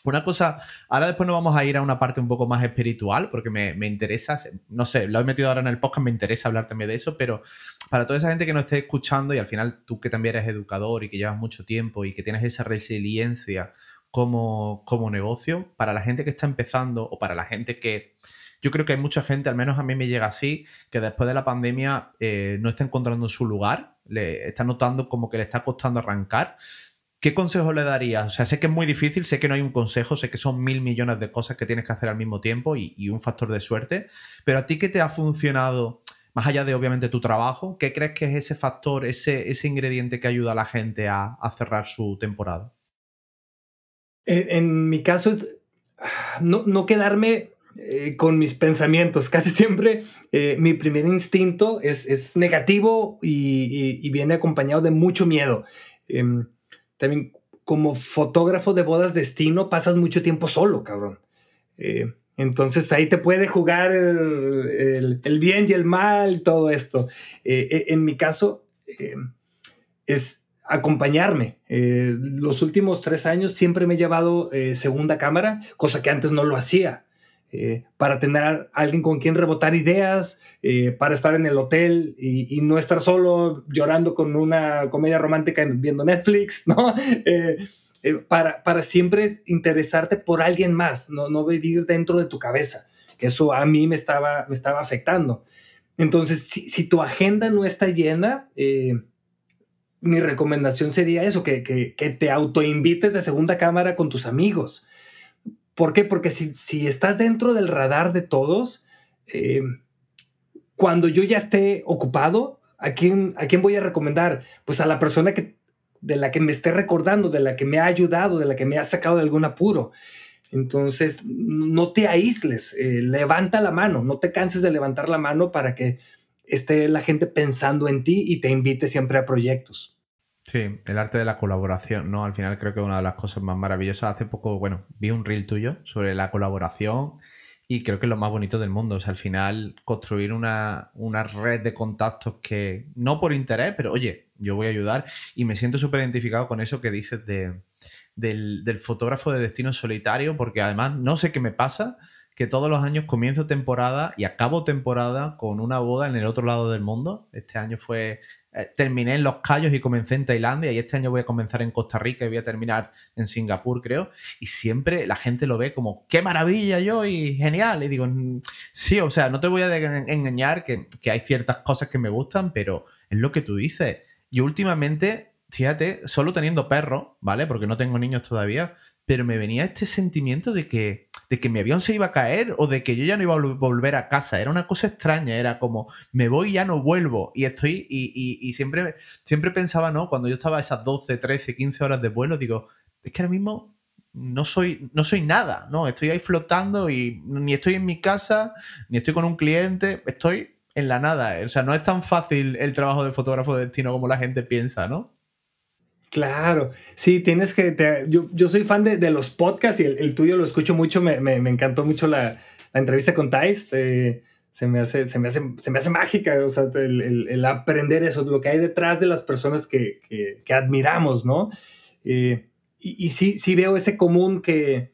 Speaker 1: Una cosa, ahora después nos vamos a ir a una parte un poco más espiritual, porque me, interesa, no sé, lo he metido ahora en el podcast, me interesa hablar también de eso, pero para toda esa gente que nos esté escuchando y al final tú que también eres educador y que llevas mucho tiempo y que tienes esa resiliencia como, como negocio, para la gente que está empezando o para la gente que... Yo creo que hay mucha gente, al menos a mí me llega así, que después de la pandemia eh, no está encontrando su lugar, le está notando como que le está costando arrancar ¿Qué consejo le darías? O sea, sé que es muy difícil, sé que no hay un consejo, sé que son mil millones de cosas que tienes que hacer al mismo tiempo y, un factor de suerte, pero a ti qué te ha funcionado, más allá de obviamente tu trabajo, ¿qué crees que es ese factor, ese, ingrediente que ayuda a la gente a, cerrar su temporada?
Speaker 2: Eh, en, mi caso es no, quedarme eh, con mis pensamientos. Casi siempre eh, mi primer instinto es, negativo y, viene acompañado de mucho miedo. Em, también como fotógrafo de bodas destino pasas mucho tiempo solo, cabrón. Eh, entonces ahí te puede jugar el, bien y el mal, todo esto. Eh, eh, en mi caso, es acompañarme. los últimos tres años siempre me he llevado segunda cámara, cosa que antes no lo hacía. Eh, para tener alguien con quien rebotar ideas, eh, para estar en el hotel y, no estar solo llorando con una comedia romántica viendo Netflix, ¿no? Eh, para, para siempre interesarte por alguien más, no, no vivir dentro de tu cabeza, que eso a mí me estaba, me estaba afectando. Entonces, si, si tu agenda no está llena, mi recomendación sería eso, que, que, que te autoinvites de segunda cámara con tus amigos ¿Por qué? Porque si, estás dentro del radar de todos, eh, cuando yo ya esté ocupado, ¿a quién, ¿a quién voy a recomendar? Pues a la persona que, de la que me esté recordando, de la que me ha ayudado, de la que me ha sacado de algún apuro. Entonces, no te aísles, eh, levanta la mano, no te canses de levantar la mano para que esté la gente pensando en ti y te invite siempre a proyectos.
Speaker 1: Sí, el arte de la colaboración, ¿no? Al final creo que una de las cosas más maravillosas. Hace poco, bueno, vi un reel tuyo sobre la colaboración y creo que es lo más bonito del mundo. O sea, al final construir una, red de contactos que, no por interés, pero oye, yo voy a ayudar y me siento súper identificado con eso que dices de, del, del fotógrafo de destino solitario, porque además no sé qué me pasa, que todos los años comienzo temporada y acabo temporada con una boda en el otro lado del mundo. Este año fue eh, terminé en Los Cayos y comencé en Tailandia y este año voy a comenzar en Costa Rica y voy a terminar en Singapur, creo. Y siempre la gente lo ve como, qué maravilla yo y genial. Y digo, mm, sí, o sea, no te voy a engañar que, que hay ciertas cosas que me gustan, pero es lo que tú dices. Yo últimamente, fíjate, solo teniendo perro, ¿vale? Porque no tengo niños todavía, pero me venía este sentimiento de que, de que mi avión se iba a caer o de que yo ya no iba a volver a casa. Era una cosa extraña, era como, me voy y ya no vuelvo. Y estoy, y, siempre, siempre pensaba, ¿no? Cuando yo estaba esas 12, 13, 15 horas de vuelo, digo, es que ahora mismo no soy, no soy nada, ¿no? Estoy ahí flotando y ni estoy en mi casa, ni estoy con un cliente, estoy en la nada. O sea, no es tan fácil el trabajo de fotógrafo de destino como la gente piensa, ¿no?
Speaker 2: Claro, sí, tienes que, yo, yo, soy fan de, de los podcasts y el, tuyo lo escucho mucho, me, me, me encantó mucho la, la, entrevista con Thais, eh, se, me hace, se, se me hace mágica, o sea, el, el, aprender eso, lo que hay detrás de las personas que, que, que admiramos, ¿no? Eh, y, y sí, sí veo ese común que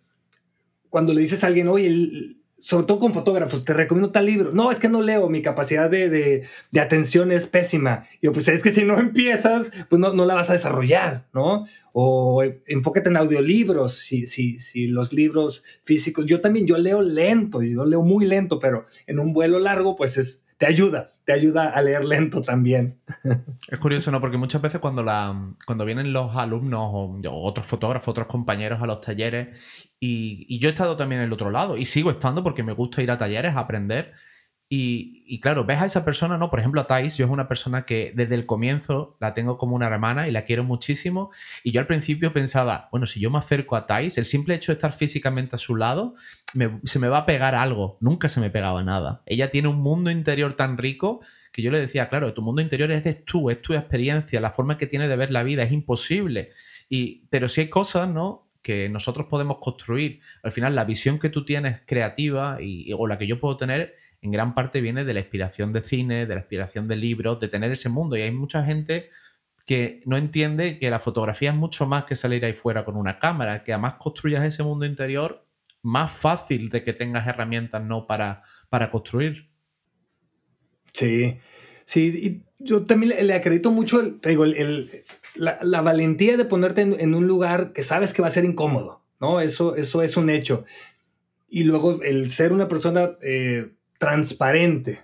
Speaker 2: cuando le dices a alguien, oye, el, sobre todo con fotógrafos, te recomiendo tal libro. No, es que no leo, mi capacidad de, atención es pésima. yo, pues es que si no empiezas, pues no, no la vas a desarrollar, ¿no? O enfócate en audiolibros, si, si, si los libros físicos, yo también, yo leo lento, yo leo muy lento, pero en un vuelo largo, pues es, te ayuda, te ayuda a leer lento también.
Speaker 1: Es curioso, ¿no? Porque muchas veces cuando, la, cuando vienen los alumnos o, otros fotógrafos, otros compañeros a los talleres, y, yo he estado también en el otro lado, y sigo estando porque me gusta ir a talleres a aprender, y, claro, ves a esa persona, ¿no? Por ejemplo, a Thais, yo es una persona que desde el comienzo la tengo como una hermana y la quiero muchísimo. Y yo al principio pensaba, bueno, si yo me acerco a Thais, el simple hecho de estar físicamente a su lado, se me va a pegar algo. Nunca se me pegaba nada. Ella tiene un mundo interior tan rico que yo le decía, claro, tu mundo interior eres tú, es tu experiencia, la forma que tiene de ver la vida, es imposible. Y, pero si hay cosas, ¿no? que nosotros podemos construir. Al final, la visión que tú tienes creativa y, o la que yo puedo tener en gran parte viene de la inspiración de cine, de la inspiración de libros, de tener ese mundo. Y hay mucha gente que no entiende que la fotografía es mucho más que salir ahí fuera con una cámara, que además construyas ese mundo interior más fácil de que tengas herramientas no para, para construir.
Speaker 2: Sí, sí, yo también le, acredito mucho digo, la, valentía de ponerte en, un lugar que sabes que va a ser incómodo, ¿no? Eso, eso es un hecho. Y luego el ser una persona eh, transparente.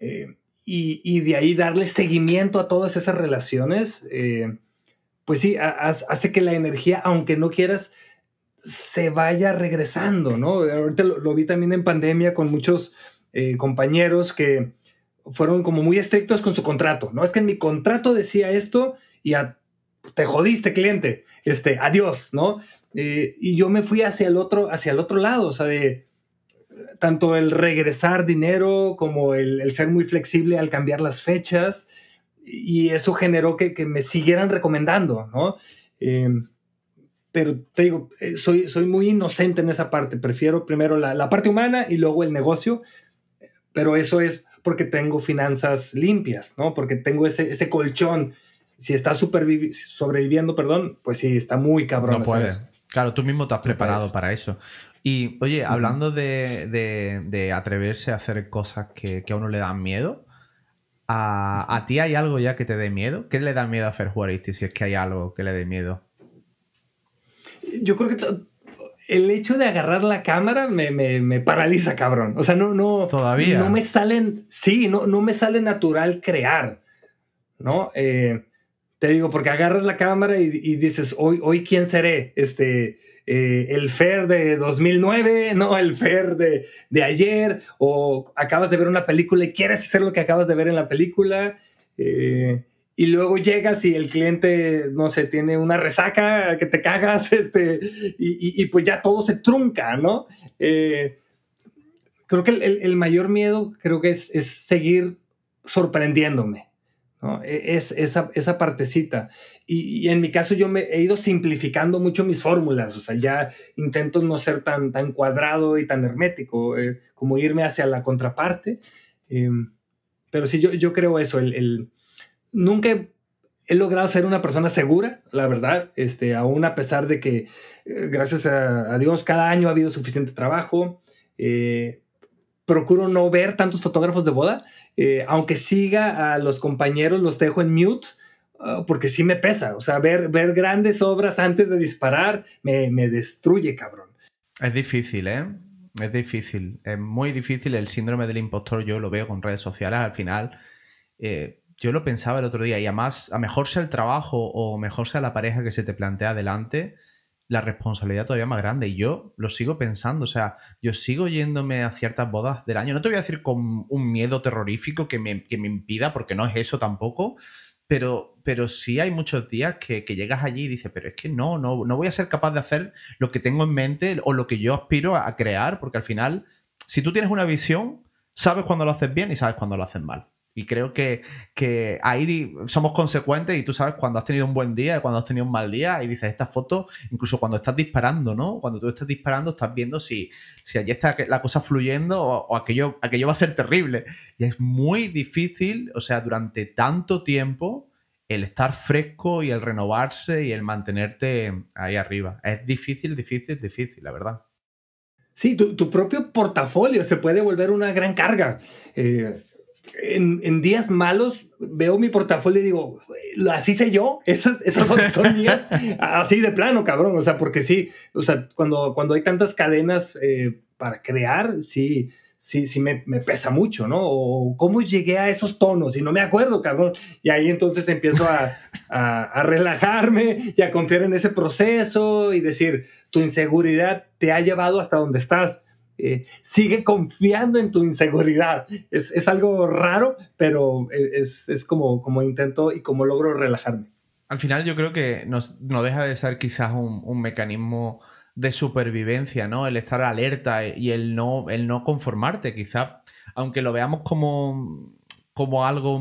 Speaker 2: Eh, y, de ahí darle seguimiento a todas esas relaciones, eh, pues sí, hace que la energía, aunque no quieras, se vaya regresando, ¿no? Ahorita lo, vi también en pandemia con muchos eh, compañeros que fueron como muy estrictos con su contrato, ¿no? Es que en mi contrato decía esto y te jodiste, cliente, este, adiós, ¿no? y yo me fui hacia el otro, hacia el otro lado, o sea, de tanto el regresar dinero como el, ser muy flexible al cambiar las fechas y eso generó que, me siguieran recomendando, ¿no? Eh, pero te digo, eh, soy, soy muy inocente en esa parte, prefiero primero la, parte humana y luego el negocio, pero eso es porque tengo finanzas limpias, ¿no? Porque tengo ese, ese colchón. Si está sobreviviendo, perdón, pues sí, está muy cabrón.
Speaker 1: No puede. Claro, tú mismo te has preparado para eso. Y oye, hablando de, atreverse a hacer cosas que, a uno le dan miedo, ¿a, ti hay algo ya que te dé miedo? ¿Qué le da miedo a hacer Juaristi si es que hay algo que le dé miedo?
Speaker 2: Yo creo que el hecho de agarrar la cámara me, paraliza, cabrón. O sea, no, no.
Speaker 1: Todavía.
Speaker 2: No me salen. Sí, no, no me sale natural crear. ¿No? Eh, te digo, porque agarras la cámara y, y, dices, hoy, hoy quién seré. Este eh, el Fer de 2009, no el Fer de, ayer, o acabas de ver una película y quieres hacer lo que acabas de ver en la película. Eh, y luego llegas y el cliente, no sé, tiene una resaca que te cagas, este, y, pues ya todo se trunca, ¿no? Eh, creo que el, mayor miedo creo que es, es seguir sorprendiéndome. E, es esa, partecita. Y, en mi caso yo me he ido simplificando mucho mis fórmulas, o sea, ya intento no ser tan, cuadrado y tan hermético, eh, como irme hacia la contraparte. Em, pero sí, yo, yo creo eso, el, nunca he, logrado ser una persona segura, la verdad, este, aún a pesar de que, eh, gracias a, Dios, cada año ha habido suficiente trabajo. Eh, procuro no ver tantos fotógrafos de boda, eh, aunque siga a los compañeros, los dejo en mute, ah, porque sí me pesa. O sea, ver, ver grandes obras antes de disparar me, destruye, cabrón.
Speaker 1: Es difícil, ¿eh? Es difícil. Es muy difícil el síndrome del impostor. Yo lo veo con redes sociales. Al final, eh, yo lo pensaba el otro día y además, a mejor sea el trabajo o mejor sea la pareja que se te plantea delante, la responsabilidad todavía más grande. Y yo lo sigo pensando, o sea, yo sigo yéndome a ciertas bodas del año. No te voy a decir con un miedo terrorífico que me, impida, porque no es eso tampoco, pero, pero sí hay muchos días que, llegas allí y dices, pero es que no, no, no voy a ser capaz de hacer lo que tengo en mente o lo que yo aspiro a crear, porque al final, si tú tienes una visión, sabes cuando lo haces bien y sabes cuando lo haces mal. Y creo que, que, ahí somos consecuentes y tú sabes cuando has tenido un buen día y cuando has tenido un mal día y dices esta foto, incluso cuando estás disparando, ¿no? Cuando tú estás disparando estás viendo si, si allí está la cosa fluyendo o, aquello, aquello va a ser terrible. Y es muy difícil, o sea, durante tanto tiempo el estar fresco y el renovarse y el mantenerte ahí arriba. Es difícil, difícil, difícil, la verdad.
Speaker 2: Sí, tu, propio portafolio se puede volver una gran carga. Eh, en, días malos veo mi portafolio y digo, así sé yo, esas, esas son mías, así de plano, cabrón. O sea, porque sí, o sea, cuando, cuando hay tantas cadenas eh, para crear, sí, sí, sí me, me, pesa mucho, ¿no? O cómo llegué a esos tonos y no me acuerdo, cabrón. Y ahí entonces empiezo a, a, relajarme y a confiar en ese proceso y decir, tu inseguridad te ha llevado hasta donde estás. Eh, sigue confiando en tu inseguridad. Es, es algo raro, pero es, es, como, como intento y como logro relajarme.
Speaker 1: Al final yo creo que nos, no deja de ser quizás un, un, mecanismo de supervivencia, ¿no? El estar alerta y el no, el no conformarte, quizás, aunque lo veamos como, como algo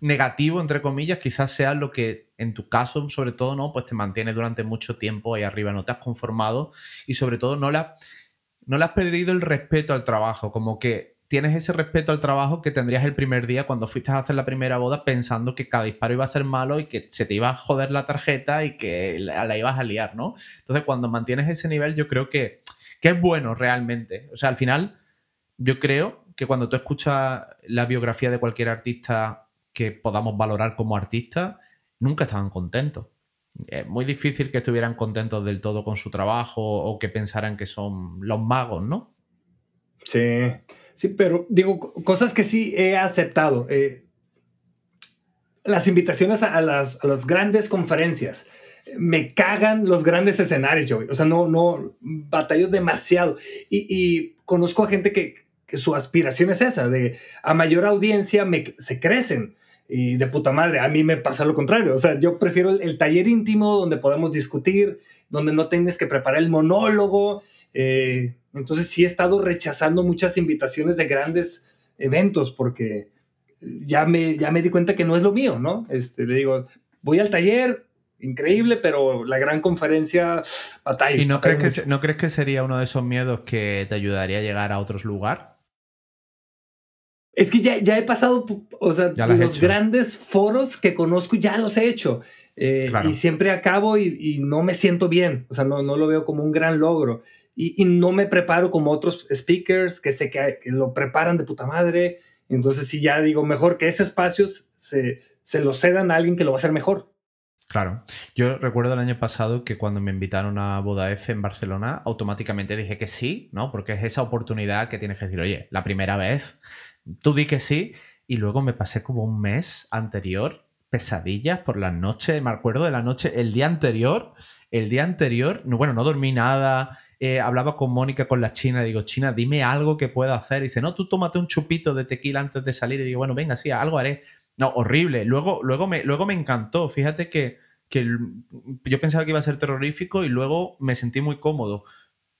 Speaker 1: negativo, entre comillas, quizás sea lo que en tu caso, sobre todo, ¿no? Pues te mantiene durante mucho tiempo ahí arriba, no te has conformado y sobre todo no la no le has perdido el respeto al trabajo, como que tienes ese respeto al trabajo que tendrías el primer día cuando fuiste a hacer la primera boda pensando que cada disparo iba a ser malo y que se te iba a joder la tarjeta y que la, ibas a liar, ¿no? Entonces, cuando mantienes ese nivel, yo creo que, que es bueno realmente. O sea, al final, yo creo que cuando tú escuchas la biografía de cualquier artista que podamos valorar como artista, nunca estaban contentos es muy difícil que estuvieran contentos del todo con su trabajo o que pensaran que son los magos, ¿no?
Speaker 2: Sí, sí, pero digo, cosas que sí he aceptado. Eh, las invitaciones a las, grandes conferencias. Me cagan los grandes escenarios, yo. O sea, no, no, batallo demasiado. Y, conozco a gente que, su aspiración es esa, de a mayor audiencia me, se crecen y de puta madre. A mí me pasa lo contrario. O sea, yo prefiero el, taller íntimo donde podemos discutir, donde no tienes que preparar el monólogo. Eh, entonces sí he estado rechazando muchas invitaciones de grandes eventos porque ya me, ya me di cuenta que no es lo mío, ¿no? Este, le digo, voy al taller, increíble, pero la gran conferencia, batalla.
Speaker 1: ¿Y no, crees que, no crees que sería uno de esos miedos que te ayudaría a llegar a otros lugares?
Speaker 2: Es que ya, ya he pasado, o sea, los grandes foros que conozco ya los he hecho. Eh, y siempre acabo y, no me siento bien. O sea, no, no lo veo como un gran logro. Y, y no me preparo como otros speakers que sé que, que, lo preparan de puta madre. Entonces, sí, ya digo, mejor que ese espacio se, se lo cedan a alguien que lo va a hacer mejor.
Speaker 1: Claro. Yo recuerdo el año pasado que cuando me invitaron a Boda F en Barcelona, automáticamente dije que sí, ¿no? Porque es esa oportunidad que tienes que decir, oye, la primera vez Tú di que sí y luego me pasé como un mes anterior, pesadillas por las noches, me acuerdo de la noche, el día anterior, el día anterior, bueno, no dormí nada, eh, hablaba con Mónica, con la China, digo, China, dime algo que pueda hacer. Y dice, no, tú tómate un chupito de tequila antes de salir. Y digo, bueno, venga, sí, algo haré. No, horrible. Luego, luego, me, luego me encantó. Fíjate que, que yo pensaba que iba a ser terrorífico y luego me sentí muy cómodo.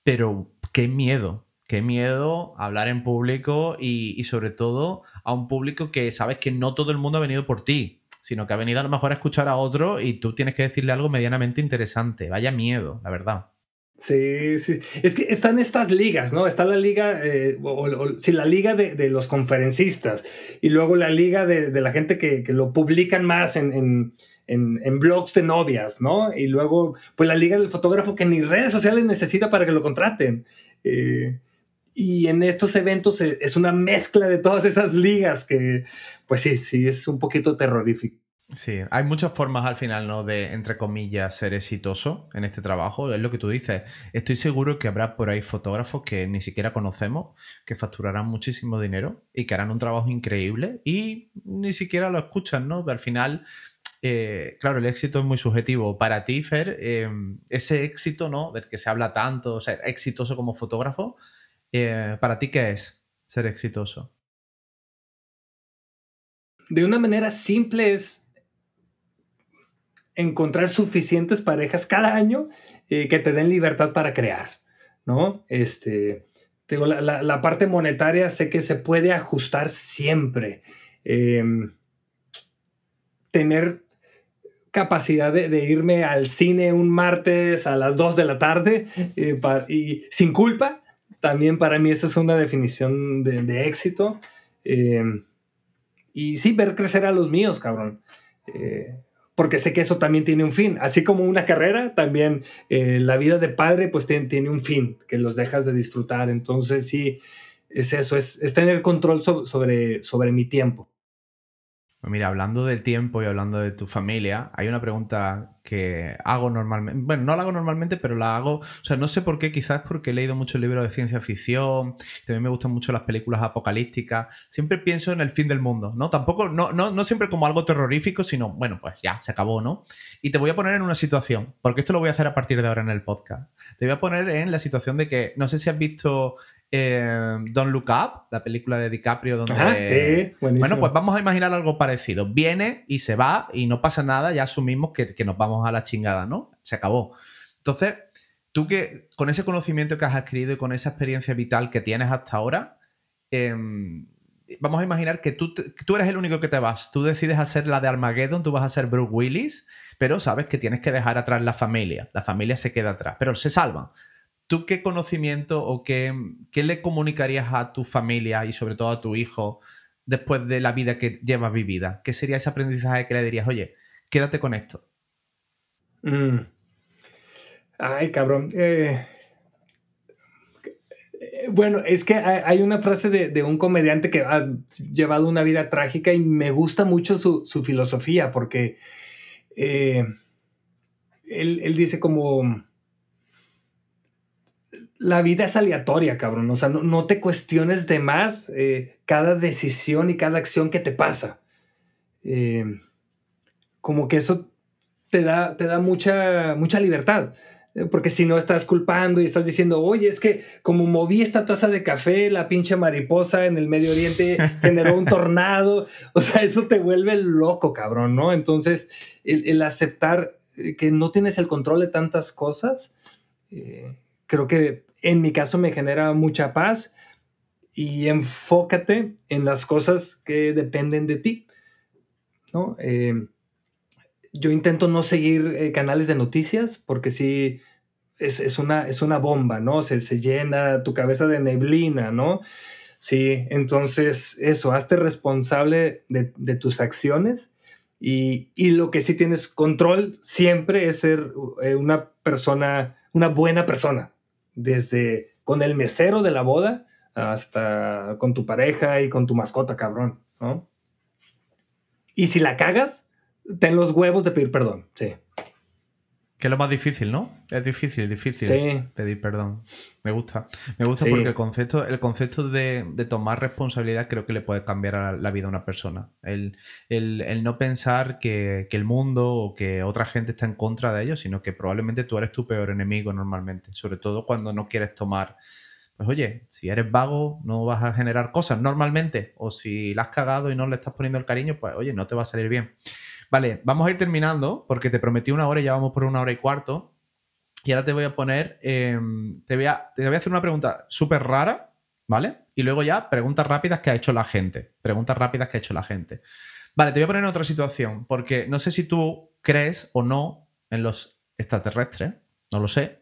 Speaker 1: Pero qué miedo, Qué miedo hablar en público y, sobre todo a un público que sabes que no todo el mundo ha venido por ti, sino que ha venido a lo mejor a escuchar a otro y tú tienes que decirle algo medianamente interesante. Vaya miedo, la verdad.
Speaker 2: Sí, sí. Es que están estas ligas, ¿no? Está la liga, eh, sí, la liga de, los conferencistas y luego la liga de, la gente que, lo publican más en, en, blogs de novias, ¿no? Y luego, pues la liga del fotógrafo que ni redes sociales necesita para que lo contraten. Eh, y en estos eventos e, es una mezcla de todas esas ligas que, pues sí, sí, es un poquito terrorífico.
Speaker 1: Sí, hay muchas formas al final, ¿no? De, entre comillas, ser exitoso en este trabajo. Es lo que tú dices. Estoy seguro que habrá por ahí fotógrafos que ni siquiera conocemos, que facturarán muchísimo dinero y que harán un trabajo increíble y ni siquiera lo escuchan, ¿no? Pero al final, eh, claro, el éxito es muy subjetivo. Para ti, Fer, eh, ese éxito, ¿no? Del que se habla tanto, o sea, exitoso como fotógrafo, eh, ¿Para ti qué es ser exitoso?
Speaker 2: De una manera simple es encontrar suficientes parejas cada año eh, que te den libertad para crear, ¿no? Este, digo, la, parte monetaria sé que se puede ajustar siempre. Em, tener capacidad de, irme al cine un martes a las 2 de la tarde eh, y sin culpa también para mí esa es una definición de, éxito. Eh, y sí, ver crecer a los míos, cabrón. Eh, porque sé que eso también tiene un fin. Así como una carrera, también eh, la vida de padre pues tiene, tiene, un fin, que los dejas de disfrutar. Entonces sí, es eso, es, tener control sobre, sobre mi tiempo.
Speaker 1: Pues mira, hablando del tiempo y hablando de tu familia, hay una pregunta que hago normalmente. Bueno, no la hago normalmente, pero la hago. O sea, no sé por qué, quizás porque he leído muchos libros de ciencia ficción, también me gustan mucho las películas apocalípticas. Siempre pienso en el fin del mundo, ¿no? Tampoco, no, no, no siempre como algo terrorífico, sino, bueno, pues ya, se acabó, ¿no? Y te voy a poner en una situación, porque esto lo voy a hacer a partir de ahora en el podcast. Te voy a poner en la situación de que, no sé si has visto eh, Don't Look Up, la película de DiCaprio, donde.
Speaker 2: sí,
Speaker 1: bueno, pues vamos a imaginar algo parecido. Viene y se va y no pasa nada, ya asumimos que, nos vamos a la chingada, ¿no? Se acabó. Entonces, tú que con ese conocimiento que has adquirido y con esa experiencia vital que tienes hasta ahora, em, vamos a imaginar que tú, tú eres el único que te vas. Tú decides hacer la de Armageddon, tú vas a ser Brooke Willis, pero sabes que tienes que dejar atrás la familia. La familia se queda atrás, pero se salvan. ¿Tú qué conocimiento o qué, le comunicarías a tu familia y sobre todo a tu hijo después de la vida que llevas vivida? ¿Qué sería ese aprendizaje que le dirías, oye, quédate con esto?
Speaker 2: Mm. Ay, cabrón. Eh, bueno, es que hay una frase de, un comediante que ha llevado una vida trágica y me gusta mucho su, filosofía porque eh, él, dice como la vida es aleatoria, cabrón. O sea, no, te cuestiones de más eh, cada decisión y cada acción que te pasa. Eh, como que eso te da, te da mucha, mucha libertad. Eh, porque si no estás culpando y estás diciendo, oye, es que como moví esta taza de café, la pinche mariposa en el Medio Oriente generó un tornado. O sea, eso te vuelve loco, cabrón, ¿no? Entonces, el, aceptar que no tienes el control de tantas cosas, creo que en mi caso me genera mucha paz y enfócate en las cosas que dependen de ti. ¿no? Eh, yo intento no seguir eh, canales de noticias porque sí es, una, es una bomba, ¿no? Se, se, llena tu cabeza de neblina, ¿no? Sí, entonces eso, hazte responsable de, tus acciones y, y, lo que sí tienes control siempre es ser eh, una persona, una buena persona, desde con el mesero de la boda hasta con tu pareja y con tu mascota, cabrón, ¿no? Y si la cagas, ten los huevos de pedir perdón, sí.
Speaker 1: Que es lo más difícil, ¿no? Es difícil, difícil pedir perdón. Me gusta. Me gusta porque el concepto, el concepto de, tomar responsabilidad creo que le puede cambiar la vida a una persona. El, no pensar que, el mundo o que otra gente está en contra de ellos, sino que probablemente tú eres tu peor enemigo normalmente. Sobre todo cuando no quieres tomar. Pues oye, si eres vago, no vas a generar cosas normalmente. O si la has cagado y no le estás poniendo el cariño, pues oye, no te va a salir bien. Vale, vamos a ir terminando porque te prometí una hora y ya vamos por una hora y cuarto. Y ahora te voy a poner, em, te, voy a, te voy a hacer una pregunta súper rara, ¿vale? Y luego ya preguntas rápidas que ha hecho la gente. Preguntas rápidas que ha hecho la gente. Vale, te voy a poner en otra situación porque no sé si tú crees o no en los extraterrestres, no lo sé.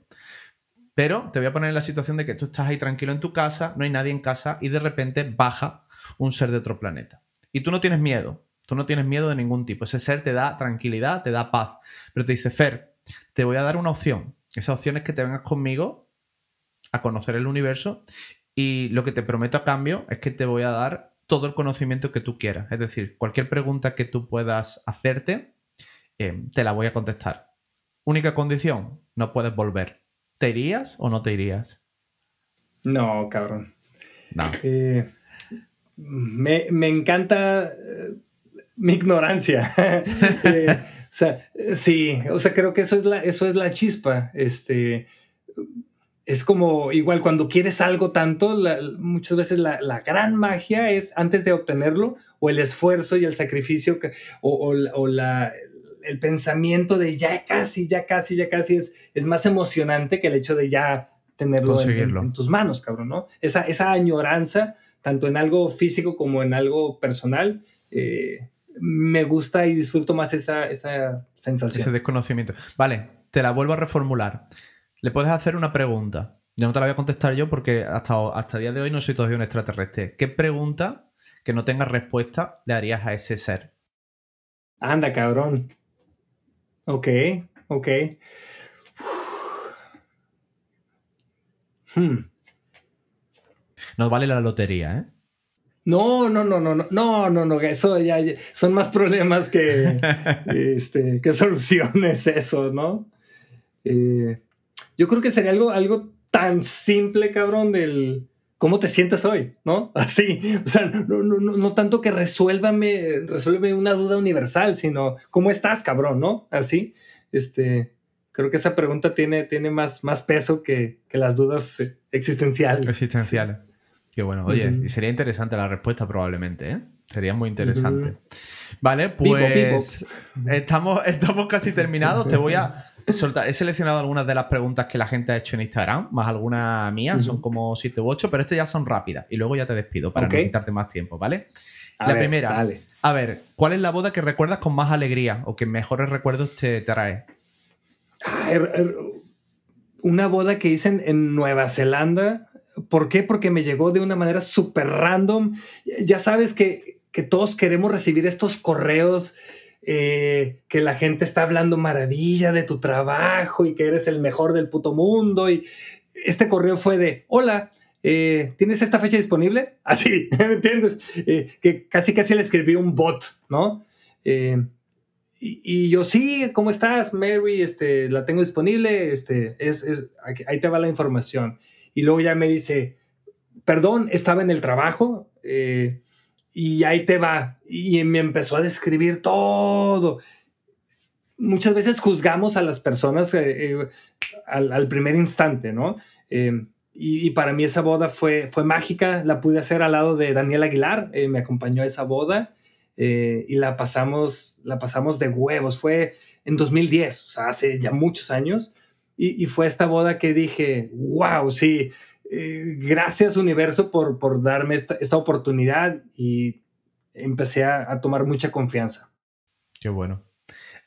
Speaker 1: Pero te voy a poner en la situación de que tú estás ahí tranquilo en tu casa, no hay nadie en casa y de repente baja un ser de otro planeta. Y tú no tienes miedo, Tú no tienes miedo de ningún tipo. Ese ser te da tranquilidad, te da paz. Pero te dice, Fer, te voy a dar una opción. Esa opción es que te vengas conmigo a conocer el universo y lo que te prometo a cambio es que te voy a dar todo el conocimiento que tú quieras. Es decir, cualquier pregunta que tú puedas hacerte, eh, te la voy a contestar. Única condición, no puedes volver. ¿Te irías o no te irías?
Speaker 2: No, cabrón.
Speaker 1: No.
Speaker 2: Eh, me, me, encanta eh, mi ignorancia. Eh, o sea, sí, o sea, creo que eso es la, eso es la chispa. Este, es como igual cuando quieres algo tanto, muchas veces la, gran magia es antes de obtenerlo o el esfuerzo y el sacrificio que, o, la, el pensamiento de ya casi, ya casi, ya casi es, es más emocionante que el hecho de ya tenerlo en, tus manos, cabrón, ¿no? Esa, esa añoranza, tanto en algo físico como en algo personal, eh, me gusta y disfruto más esa, esa sensación.
Speaker 1: Ese desconocimiento. Vale, te la vuelvo a reformular. Le puedes hacer una pregunta. Yo no te la voy a contestar yo porque hasta, hasta el día de hoy no soy todavía un extraterrestre. ¿Qué pregunta que no tenga respuesta le harías a ese ser?
Speaker 2: Anda, cabrón. Ok, ok.
Speaker 1: Hmm. Nos vale la lotería, ¿eh?
Speaker 2: No, no, no, no, no, no, no, no, eso ya, son más problemas que, este, que soluciones, eso, ¿no? Eh, yo creo que sería algo, algo tan simple, cabrón, del cómo te sientes hoy, ¿no? Así, o sea, no, no, no, no tanto que resuélvame, resuélveme una duda universal, sino cómo estás, cabrón, ¿no? Así, este, creo que esa pregunta tiene, tiene más, más peso que, que las dudas existenciales.
Speaker 1: Existenciales. Qué bueno. Oye, y sería interesante la respuesta probablemente, ¿eh? Sería muy interesante. Vale, pues Estamos, estamos casi terminados. Te voy a soltar. He seleccionado algunas de las preguntas que la gente ha hecho en Instagram, más algunas mías, son como 7 u 8, pero estas ya son rápidas. Y luego ya te despido para no quitarte más tiempo, ¿vale? la primera. A ver, ¿cuál es la boda que recuerdas con más alegría o que mejores recuerdos te trae?
Speaker 2: Er, er, una boda que hice en Nueva Zelanda ¿Por qué? Porque me llegó de una manera súper random. Ya sabes que, todos queremos recibir estos correos eh, que la gente está hablando maravilla de tu trabajo y que eres el mejor del puto mundo. Y este correo fue de, hola, eh, ¿tienes esta fecha disponible? Así, ¿me entiendes? Eh, que casi casi le escribí un bot, ¿no? y, yo, sí, ¿cómo estás, Mary? Este, la tengo disponible, este, es, es, ahí te va la información. Y luego ya me dice, perdón, estaba en el trabajo eh, y ahí te va. Y me empezó a describir todo. Muchas veces juzgamos a las personas eh, eh, al, primer instante, ¿no? Y, para mí esa boda fue, fue mágica. La pude hacer al lado de Daniel Aguilar, me acompañó a esa boda y la pasamos, la pasamos de huevos. Fue en 2010, o sea, hace ya muchos años. Y, fue esta boda que dije, wow, sí, eh, gracias universo por, por darme esta, oportunidad y empecé a, tomar mucha confianza.
Speaker 1: Qué bueno.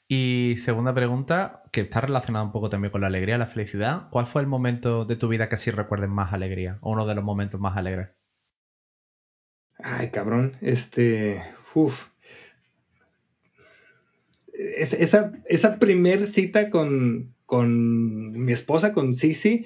Speaker 1: Y segunda pregunta, que está relacionada un poco también con la alegría, la felicidad. ¿Cuál fue el momento de tu vida que sí recuerdes más alegría? O uno de los momentos más alegres.
Speaker 2: Ay, cabrón. Este. Uf. esa, esa primer cita con, con mi esposa, con Sisi,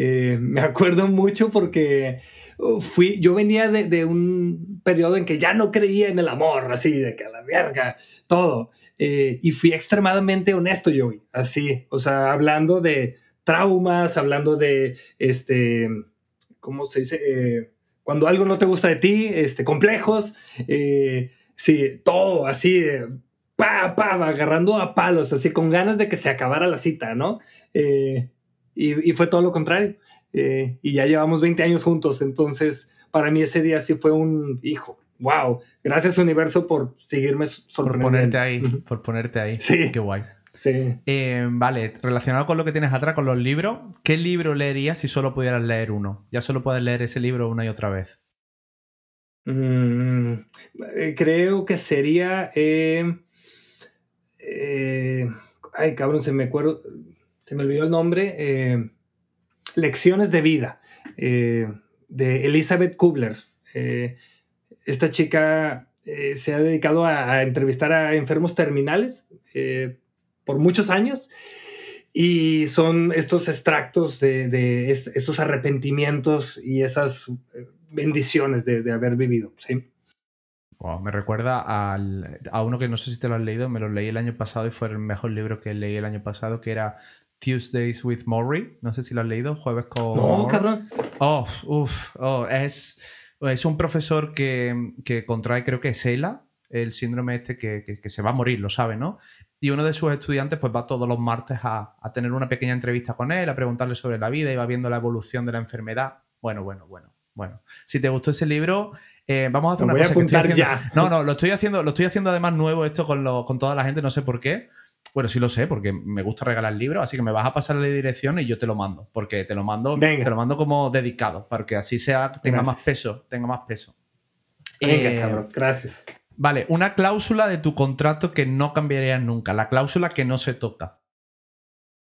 Speaker 2: eh, me acuerdo mucho porque uh, fui, yo venía de, un periodo en que ya no creía en el amor, así, de que a la verga, todo. Eh, y fui extremadamente honesto, yo, así, o sea, hablando de traumas, hablando de, este, ¿cómo se dice? Eh, cuando algo no te gusta de ti, este, complejos, sí, todo así, pa, pa, agarrando a palos, así con ganas de que se acabara la cita, ¿no? Eh, y, fue todo lo contrario. Eh, y ya llevamos 20 años juntos, entonces para mí ese día sí fue un hijo. Wow, gracias universo por seguirme
Speaker 1: sorprendiendo. Por ponerte ahí, por ponerte ahí. Sí. Qué guay.
Speaker 2: Sí.
Speaker 1: Eh, vale, relacionado con lo que tienes atrás, con los libros, ¿qué libro leerías si solo pudieras leer uno? Ya solo puedes leer ese libro una y otra vez.
Speaker 2: Mm, creo que sería eh, ay, cabrón, se me acuerdo, se me olvidó el nombre. Eh, Lecciones de vida eh, de Elizabeth Kubler. esta chica se ha dedicado a, entrevistar a enfermos terminales por muchos años y son estos extractos de, estos arrepentimientos y esas bendiciones de, de haber vivido. ¿sí?
Speaker 1: Me recuerda a uno que no sé si te lo has leído, me lo leí el año pasado y fue el mejor libro que leí el año pasado, que era Tuesdays with Maury. No sé si lo has leído, jueves con.
Speaker 2: No, cabrón.
Speaker 1: Oh, uff, oh, es, es un profesor que, que contrae, creo que es ELA, el síndrome este que, que, se va a morir, lo sabe, ¿no? Y uno de sus estudiantes pues va todos los martes a, a, tener una pequeña entrevista con él, a preguntarle sobre la vida y va viendo la evolución de la enfermedad. Bueno, bueno, bueno, bueno. Si te gustó ese libro, eh, vamos a hacer una
Speaker 2: voy
Speaker 1: cosa
Speaker 2: a apuntar ya.
Speaker 1: No, no, lo estoy haciendo, lo estoy haciendo además nuevo esto con, con toda la gente, no sé por qué. Bueno, sí lo sé, porque me gusta regalar libros, así que me vas a pasar la dirección y yo te lo mando, porque te lo mando, te lo mando como dedicado, para que así sea, tenga más peso, tenga más peso.
Speaker 2: Venga, eh, cabrón, gracias.
Speaker 1: Vale, una cláusula de tu contrato que no cambiaría nunca, la cláusula que no se toca.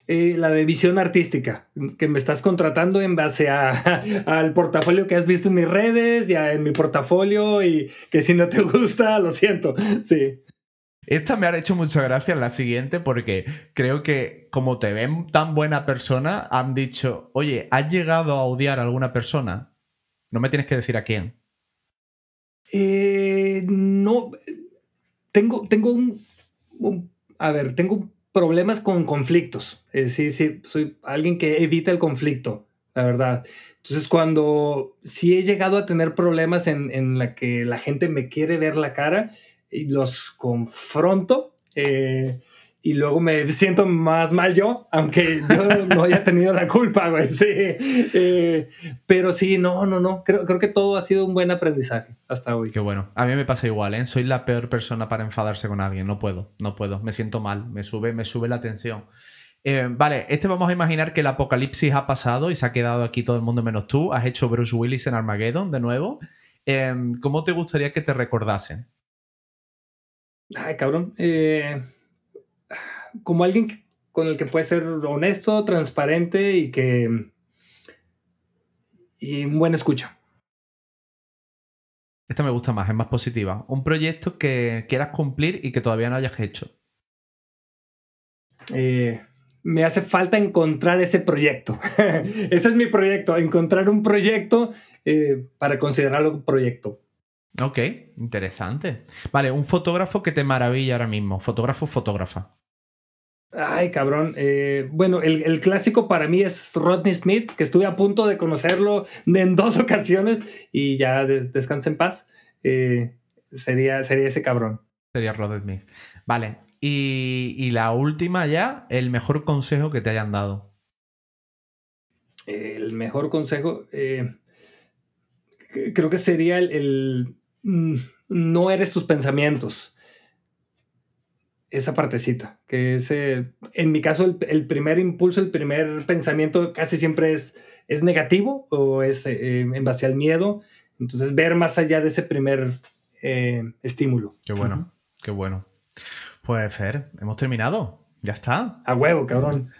Speaker 2: Eh, la de visión artística, que me estás contratando en base a, al portafolio que has visto en mis redes, ya en mi portafolio y que si no te gusta, lo siento, sí.
Speaker 1: Esta me ha hecho mucha gracia en la siguiente porque creo que como te ven tan buena persona, han dicho, oye, ¿has llegado a odiar a alguna persona? No me tienes que decir a quién.
Speaker 2: Eh, no, tengo, tengo un, a ver, tengo problemas con conflictos. Sí, sí, soy alguien que evita el conflicto, la verdad. Entonces, cuando sí he llegado a tener problemas en, en la que la gente me quiere ver la cara, y los confronto. Eh, y luego me siento más mal yo, aunque yo no haya tenido la culpa, güey. Sí. Eh, pero sí, no, no, no. Creo, creo que todo ha sido un buen aprendizaje hasta hoy.
Speaker 1: Qué bueno. A mí me pasa igual, ¿eh? Soy la peor persona para enfadarse con alguien. No puedo, no puedo. Me siento mal. Me sube, me sube la tensión. Eh, vale, este vamos a imaginar que el apocalipsis ha pasado y se ha quedado aquí todo el mundo menos tú. Has hecho Bruce Willis en Armageddon de nuevo. ¿Cómo te gustaría que te recordasen?
Speaker 2: Ay, cabrón. Eh, como alguien con el que puede ser honesto, transparente y que. y un buen escucha.
Speaker 1: Esta me gusta más, es más positiva. Un proyecto que quieras cumplir y que todavía no hayas hecho.
Speaker 2: Eh, me hace falta encontrar ese proyecto. ese es mi proyecto, encontrar un proyecto eh, para considerarlo un proyecto.
Speaker 1: Ok, interesante. Vale, un fotógrafo que te maravilla ahora mismo. Fotógrafo, fotógrafa.
Speaker 2: Ay, cabrón. Eh, bueno, el, clásico para mí es Rodney Smith, que estuve a punto de conocerlo en dos ocasiones y ya descansa en paz. Eh, sería, sería ese cabrón.
Speaker 1: Sería Rodney Smith. Vale. Y, y, la última ya, el mejor consejo que te hayan dado.
Speaker 2: El mejor consejo. Eh, creo que sería el Mm, no eres tus pensamientos. Esa partecita, que es, en mi caso, el, primer impulso, el primer pensamiento casi siempre es, es negativo o es eh, en base al miedo. Entonces, ver más allá de ese primer eh, estímulo.
Speaker 1: Qué bueno, qué bueno. Pues, Fer, hemos terminado. Ya está.
Speaker 2: A huevo, cabrón.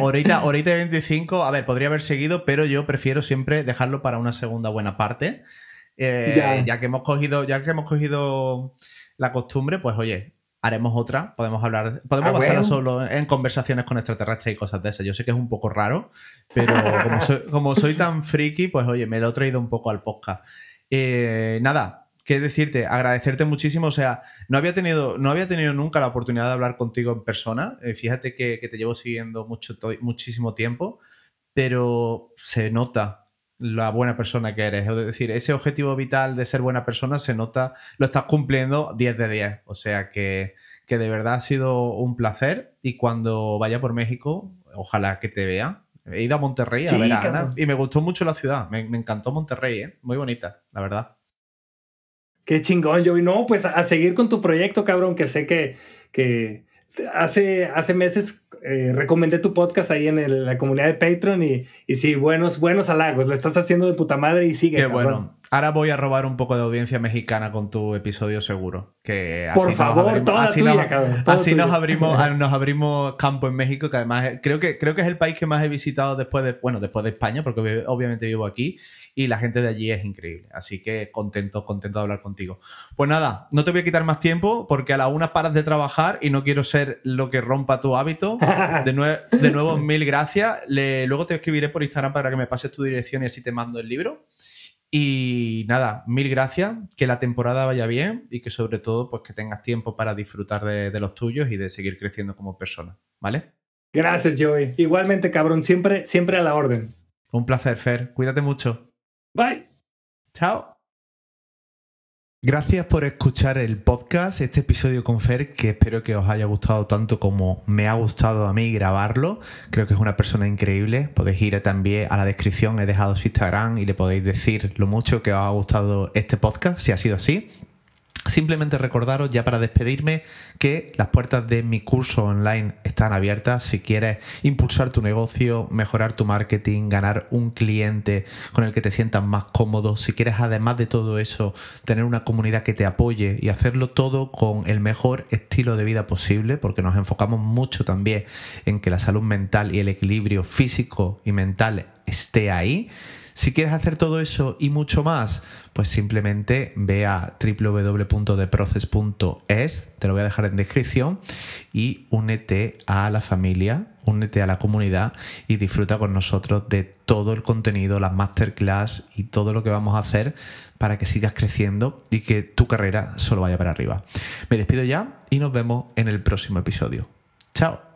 Speaker 1: ahorita, ahorita 25, a ver, podría haber seguido, pero yo prefiero siempre dejarlo para una segunda buena parte. Eh, ya. que hemos cogido, ya que hemos cogido la costumbre, pues oye, haremos otra. Podemos hablar, podemos pasar solo en conversaciones con extraterrestres y cosas de esas. Yo sé que es un poco raro, pero como soy, tan friki, pues oye, me lo he traído un poco al podcast. Eh, nada, qué decirte, agradecerte muchísimo. O sea, no había tenido, no había tenido nunca la oportunidad de hablar contigo en persona. Eh, fíjate que, que, te llevo siguiendo mucho, muchísimo tiempo, pero se nota la buena persona que eres. Es decir, ese objetivo vital de ser buena persona se nota, lo estás cumpliendo 10 de 10. O sea que, que de verdad ha sido un placer y cuando vaya por México, ojalá que te vea. He ido a Monterrey a ver a Ana y me gustó mucho la ciudad. Me, encantó Monterrey, ¿eh? muy bonita, la verdad.
Speaker 2: Qué chingón, Joey. No, pues a seguir con tu proyecto, cabrón, que sé que, que hace, hace meses eh, recomendé tu podcast ahí en la comunidad de Patreon y, y, sí, buenos, buenos halagos. Lo estás haciendo de puta madre y sigue.
Speaker 1: Qué bueno. Ahora voy a robar un poco de audiencia mexicana con tu episodio seguro. Que
Speaker 2: Por favor, toda así tuya, nos, cabrón.
Speaker 1: así nos abrimos, nos abrimos campo en México, que además creo que, creo que es el país que más he visitado después de, bueno, después de España, porque obviamente vivo aquí y la gente de allí es increíble. Así que contento, contento de hablar contigo. Pues nada, no te voy a quitar más tiempo porque a la una paras de trabajar y no quiero ser lo que rompa tu hábito. De, de nuevo, mil gracias. luego te escribiré por Instagram para que me pases tu dirección y así te mando el libro. Y nada, mil gracias, que la temporada vaya bien y que sobre todo pues que tengas tiempo para disfrutar de, de los tuyos y de seguir creciendo como persona, ¿vale?
Speaker 2: Gracias, Joey. Igualmente, cabrón, siempre, siempre a la orden.
Speaker 1: Un placer, Fer. Cuídate mucho.
Speaker 2: Bye.
Speaker 1: Chao. Gracias por escuchar el podcast, este episodio con Fer, que espero que os haya gustado tanto como me ha gustado a mí grabarlo. Creo que es una persona increíble. Podéis ir también a la descripción, he dejado su Instagram y le podéis decir lo mucho que os ha gustado este podcast, si ha sido así. Simplemente recordaros ya para despedirme que las puertas de mi curso online están abiertas si quieres impulsar tu negocio, mejorar tu marketing, ganar un cliente con el que te sientas más cómodo, si quieres además de todo eso tener una comunidad que te apoye y hacerlo todo con el mejor estilo de vida posible, porque nos enfocamos mucho también en que la salud mental y el equilibrio físico y mental esté ahí. Si quieres hacer todo eso y mucho más, pues simplemente ve a www.theprocess.es, te lo voy a dejar en descripción, y únete a la familia, únete a la comunidad y disfruta con nosotros de todo el contenido, las masterclass y todo lo que vamos a hacer para que sigas creciendo y que tu carrera solo vaya para arriba. Me despido ya y nos vemos en el próximo episodio. Chao.